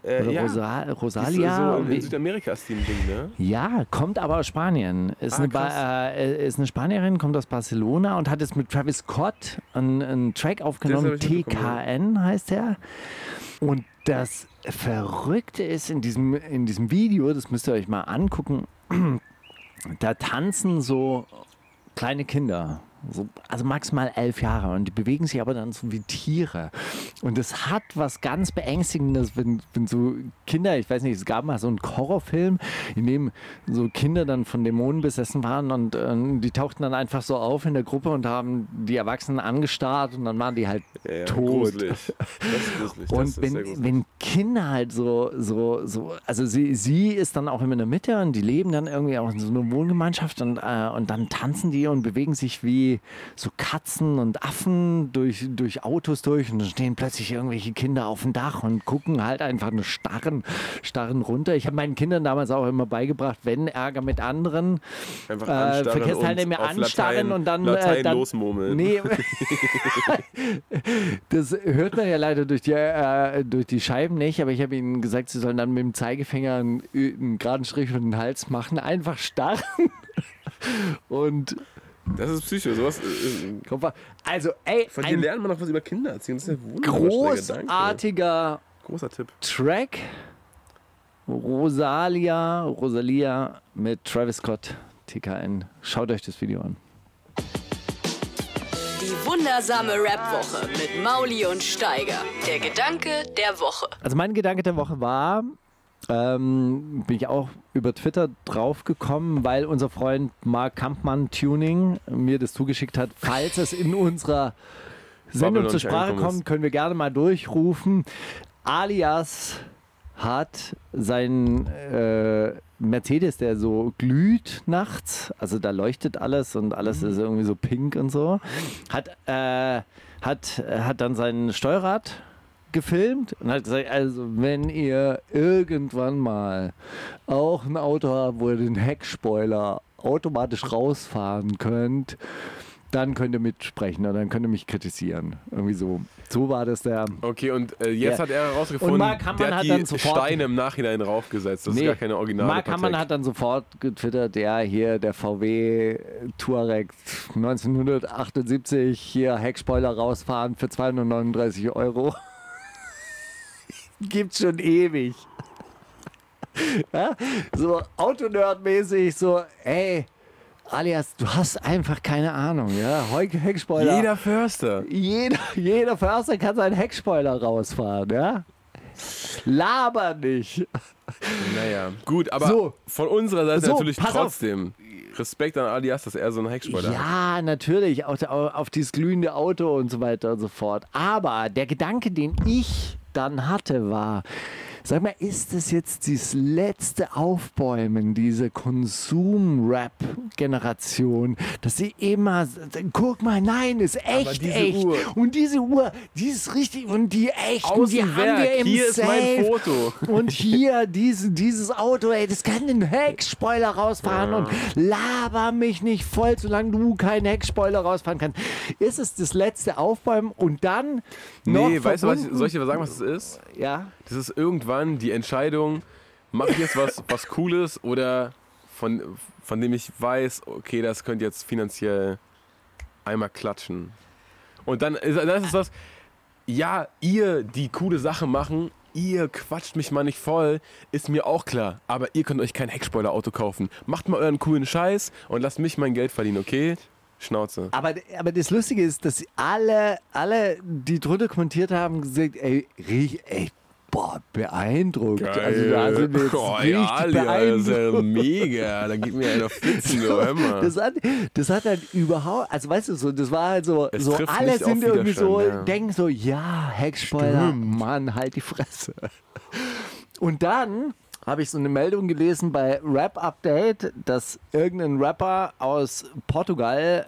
Äh, Oder Rosa, Rosalia. So in, Wie- in Südamerika ist die ein Ding, ne? Ja, kommt aber aus Spanien. Ist, Ah, eine, ba äh, ist eine Spanierin, kommt aus Barcelona und hat jetzt mit Travis Scott einen, einen Track aufgenommen. TKN heißt er. Und das Verrückte ist in diesem, in diesem Video, das müsst ihr euch mal angucken, da tanzen so kleine Kinder. So, also maximal elf Jahre und die bewegen sich aber dann so wie Tiere. Und es hat was ganz Beängstigendes, wenn, wenn so Kinder, ich weiß nicht, es gab mal so einen Horrorfilm, in dem so Kinder dann von Dämonen besessen waren und ähm, die tauchten dann einfach so auf in der Gruppe und haben die Erwachsenen angestarrt und dann waren die halt Ja, tot. gruselig. Das gruselig. Das Und wenn, wenn Kinder halt so, so, so, also sie, sie ist dann auch immer in der Mitte und die leben dann irgendwie auch in so einer Wohngemeinschaft und, äh, und dann tanzen die und bewegen sich wie so Katzen und Affen durch, durch Autos durch und dann stehen plötzlich irgendwelche Kinder auf dem Dach und gucken halt einfach nur starren, starren runter. Ich habe meinen Kindern damals auch immer beigebracht, wenn Ärger mit anderen, Einfach äh, anstarren Verkehrsteilnehmer und auf anstarren und dann, Latein äh, dann losmurmeln. Nee, das hört man ja leider durch die, äh, durch die Scheiben nicht, aber ich habe ihnen gesagt, sie sollen dann mit dem Zeigefinger einen, einen geraden Strich über den Hals machen, einfach starren. Und Das ist Psycho. Sowas, äh, mal, also ey, von dir lernt man noch was über Kinder erziehen. Das ist ja wunderbar. großartiger Großer Tipp. Track. Rosalia, Rosalia mit Travis Scott, TKN. Schaut euch das Video an. Die wundersame Rap-Woche mit Mauli und Steiger. Der Gedanke der Woche. Also mein Gedanke der Woche war, ähm, bin ich auch über Twitter draufgekommen, weil unser Freund Mark Kampmann Tuning mir das zugeschickt hat. Falls es in unserer Sendung zur Sprache kommt, können wir gerne mal durchrufen. Alias hat sein äh, Mercedes, der so glüht nachts, also da leuchtet alles und alles ist irgendwie so pink und so, hat, äh, hat, hat dann sein Steuerrad gefilmt und hat gesagt, also wenn ihr irgendwann mal auch ein Auto habt, wo ihr den Heckspoiler automatisch rausfahren könnt, dann könnt ihr mitsprechen oder dann könnt ihr mich kritisieren. Irgendwie so. So war das der. Okay, und äh, jetzt Ja. hat er herausgefunden, Und Mark Hammann der hat hat die dann sofort- Steine im Nachhinein raufgesetzt. Das Nee, ist gar keine originale Mark Patek. hat dann sofort getwittert, ja, hier der VW Touareg 1978, hier Heckspoiler rausfahren für 239 Euro. Gibt's schon ewig. ja? So Autonerd-mäßig, so, ey, alias, du hast einfach keine Ahnung, ja. Heckspoiler. Jeder Förster. Jeder, jeder Förster kann seinen Heckspoiler rausfahren, ja? Laber nicht. Naja. Gut, aber So. von unserer Seite So, natürlich pass auf. trotzdem Respekt an Alias, dass er so einen Heckspoiler hat. Ja, natürlich, auf, auf dieses glühende Auto und so weiter und so fort. Aber der Gedanke, den ich dann hatte, war, sag mal, ist das jetzt das letzte Aufbäumen dieser Konsum-Rap-Generation, dass sie immer, guck mal, nein, ist echt, diese echt. Uhr. Und diese Uhr, die ist richtig und die echten, die haben Außenwerk, wir im hier ist mein Safe. Foto. Und hier diese, dieses Auto, ey, das kann den Heckspoiler rausfahren und laber mich nicht voll, solange du keinen Heckspoiler rausfahren kannst. Ist es das letzte Aufbäumen und dann noch Nee, weißt du, was ich, soll ich dir sagen, was das ist? Ja, Das ist irgendwann die Entscheidung, mache ich jetzt was, was Cooles oder von, von dem ich weiß, okay, das könnte jetzt finanziell einmal klatschen. Und dann ist, dann ist es was, ja, ihr, die coole Sachen machen, ihr quatscht mich mal nicht voll, ist mir auch klar. Aber ihr könnt euch kein Heckspoiler-Auto kaufen. Macht mal euren coolen Scheiß und lasst mich mein Geld verdienen, okay? Schnauze. aber, aber das Lustige ist, dass alle, alle, die drunter kommentiert haben, gesagt, ey, riech, ey, boah, beeindruckt. Also da sind wir jetzt oh, richtig ja, beeindruckt. mega. Da geht mir einer flitzen, du, hör mal. Das hat, das hat dann überhaupt, also weißt du, so, das war halt so, Es so alle nicht sind irgendwie so, ja. denken so, ja, Heckspoiler, Mann, halt die Fresse. Und dann habe ich so eine Meldung gelesen bei Rap Update, dass irgendein Rapper aus Portugal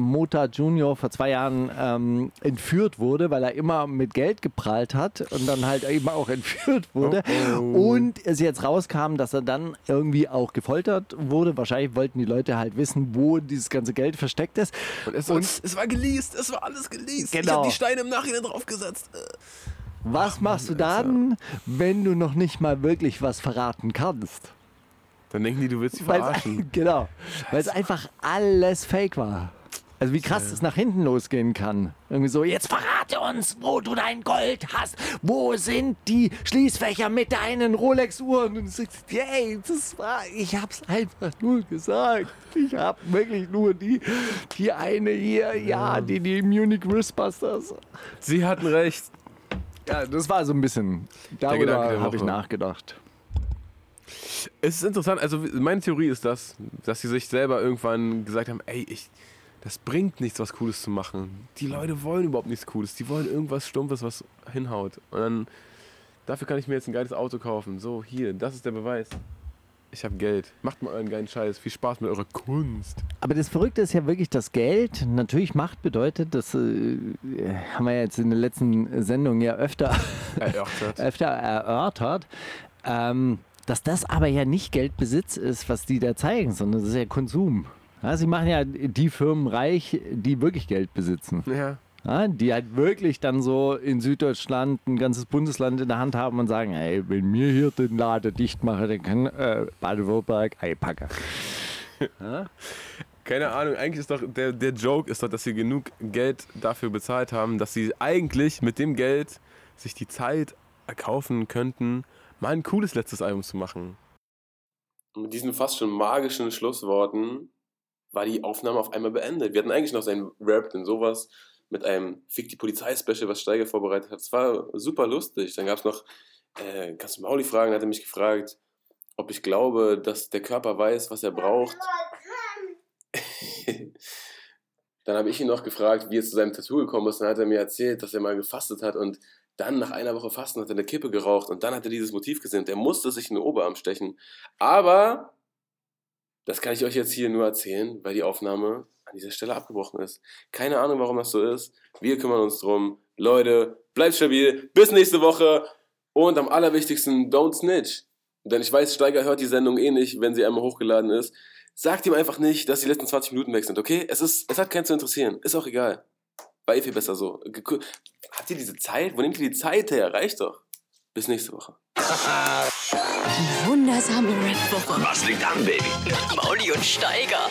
Mota Junior vor zwei Jahren ähm, entführt wurde, weil er immer mit Geld geprahlt hat und dann halt eben auch entführt wurde. Oh, oh. Und es jetzt rauskam, dass er dann irgendwie auch gefoltert wurde. Wahrscheinlich wollten die Leute halt wissen, wo dieses ganze Geld versteckt ist. Und es, war, es war geleast, es war alles geleast. Ich Genau. habe die Steine im Nachhinein draufgesetzt. Äh. Was machst du dann, wenn du noch nicht mal wirklich was verraten kannst? Dann denken die, du willst sie Weil's- verarschen. genau. Weil es einfach alles fake war. Also wie krass es nach hinten losgehen kann. Irgendwie so, jetzt verrate uns, wo du dein Gold hast. Wo sind die Schließfächer mit deinen Rolex-Uhren? Und du sagst, hey, das war, ich hab's einfach nur gesagt. Ich hab wirklich nur die, die eine hier, ja, die, die Munich Wristbusters. Sie hatten recht. Ja, das war so ein bisschen, darüber habe ich nachgedacht. Es ist interessant, also meine Theorie ist das, dass sie sich selber irgendwann gesagt haben, ey, ich, das bringt nichts, was Cooles zu machen. Die Leute wollen überhaupt nichts Cooles, die wollen irgendwas Stumpfes, was hinhaut. Und dann, dafür kann ich mir jetzt ein geiles Auto kaufen. So, hier, das ist der Beweis. Ich habe Geld. Macht mal euren geilen Scheiß. Viel Spaß mit eurer Kunst. Aber das Verrückte ist ja wirklich, dass Geld natürlich Macht bedeutet. Das äh, haben wir jetzt in der letzten Sendung ja öfter, Erörtert. öfter erörtert. Ähm, dass das aber ja nicht Geldbesitz ist, was die da zeigen, sondern das ist ja Konsum. Ja, sie machen ja die Firmen reich, die wirklich Geld besitzen. ja. Ja, die halt wirklich dann so in Süddeutschland ein ganzes Bundesland in der Hand haben und sagen, ey, wenn mir hier den Laden dicht mache, dann kann äh, Baden-Württemberg einpacken. Keine Ahnung, eigentlich ist doch der, der Joke ist doch, dass sie genug Geld dafür bezahlt haben, dass sie eigentlich mit dem Geld sich die Zeit erkaufen könnten, mal ein cooles letztes Album zu machen. Mit diesen fast schon magischen Schlussworten war die Aufnahme auf einmal beendet. Wir hatten eigentlich noch seinen Rap und sowas mit einem Fick die Polizei-Special, was Steiger vorbereitet hat. Es war super lustig. Dann gab es noch, äh, kannst du Mauli fragen, hat er mich gefragt, ob ich glaube, dass der Körper weiß, was er braucht. Dann habe ich ihn noch gefragt, wie es zu seinem Tattoo gekommen ist. Dann hat er mir erzählt, dass er mal gefastet hat und dann nach einer Woche Fasten hat er eine Kippe geraucht und dann hat er dieses Motiv gesehen. Der musste sich in den Oberarm stechen. Aber das kann ich euch jetzt hier nur erzählen, weil die Aufnahme an dieser Stelle abgebrochen ist. Keine Ahnung, warum das so ist. Wir kümmern uns drum. Leute, bleibt stabil. Bis nächste Woche. Und am allerwichtigsten, don't snitch. Denn ich weiß, Steiger hört die Sendung eh nicht, wenn sie einmal hochgeladen ist. Sagt ihm einfach nicht, dass die letzten 20 Minuten weg sind, okay? Es, ist, es hat keinen zu interessieren. Ist auch egal. War eh viel besser so. Habt ihr diese Zeit? Wo nehmt ihr die Zeit her? Reicht doch. Bis nächste Woche. Wundersame Rap-Woche. Was liegt an, Baby? Mauli und Steiger.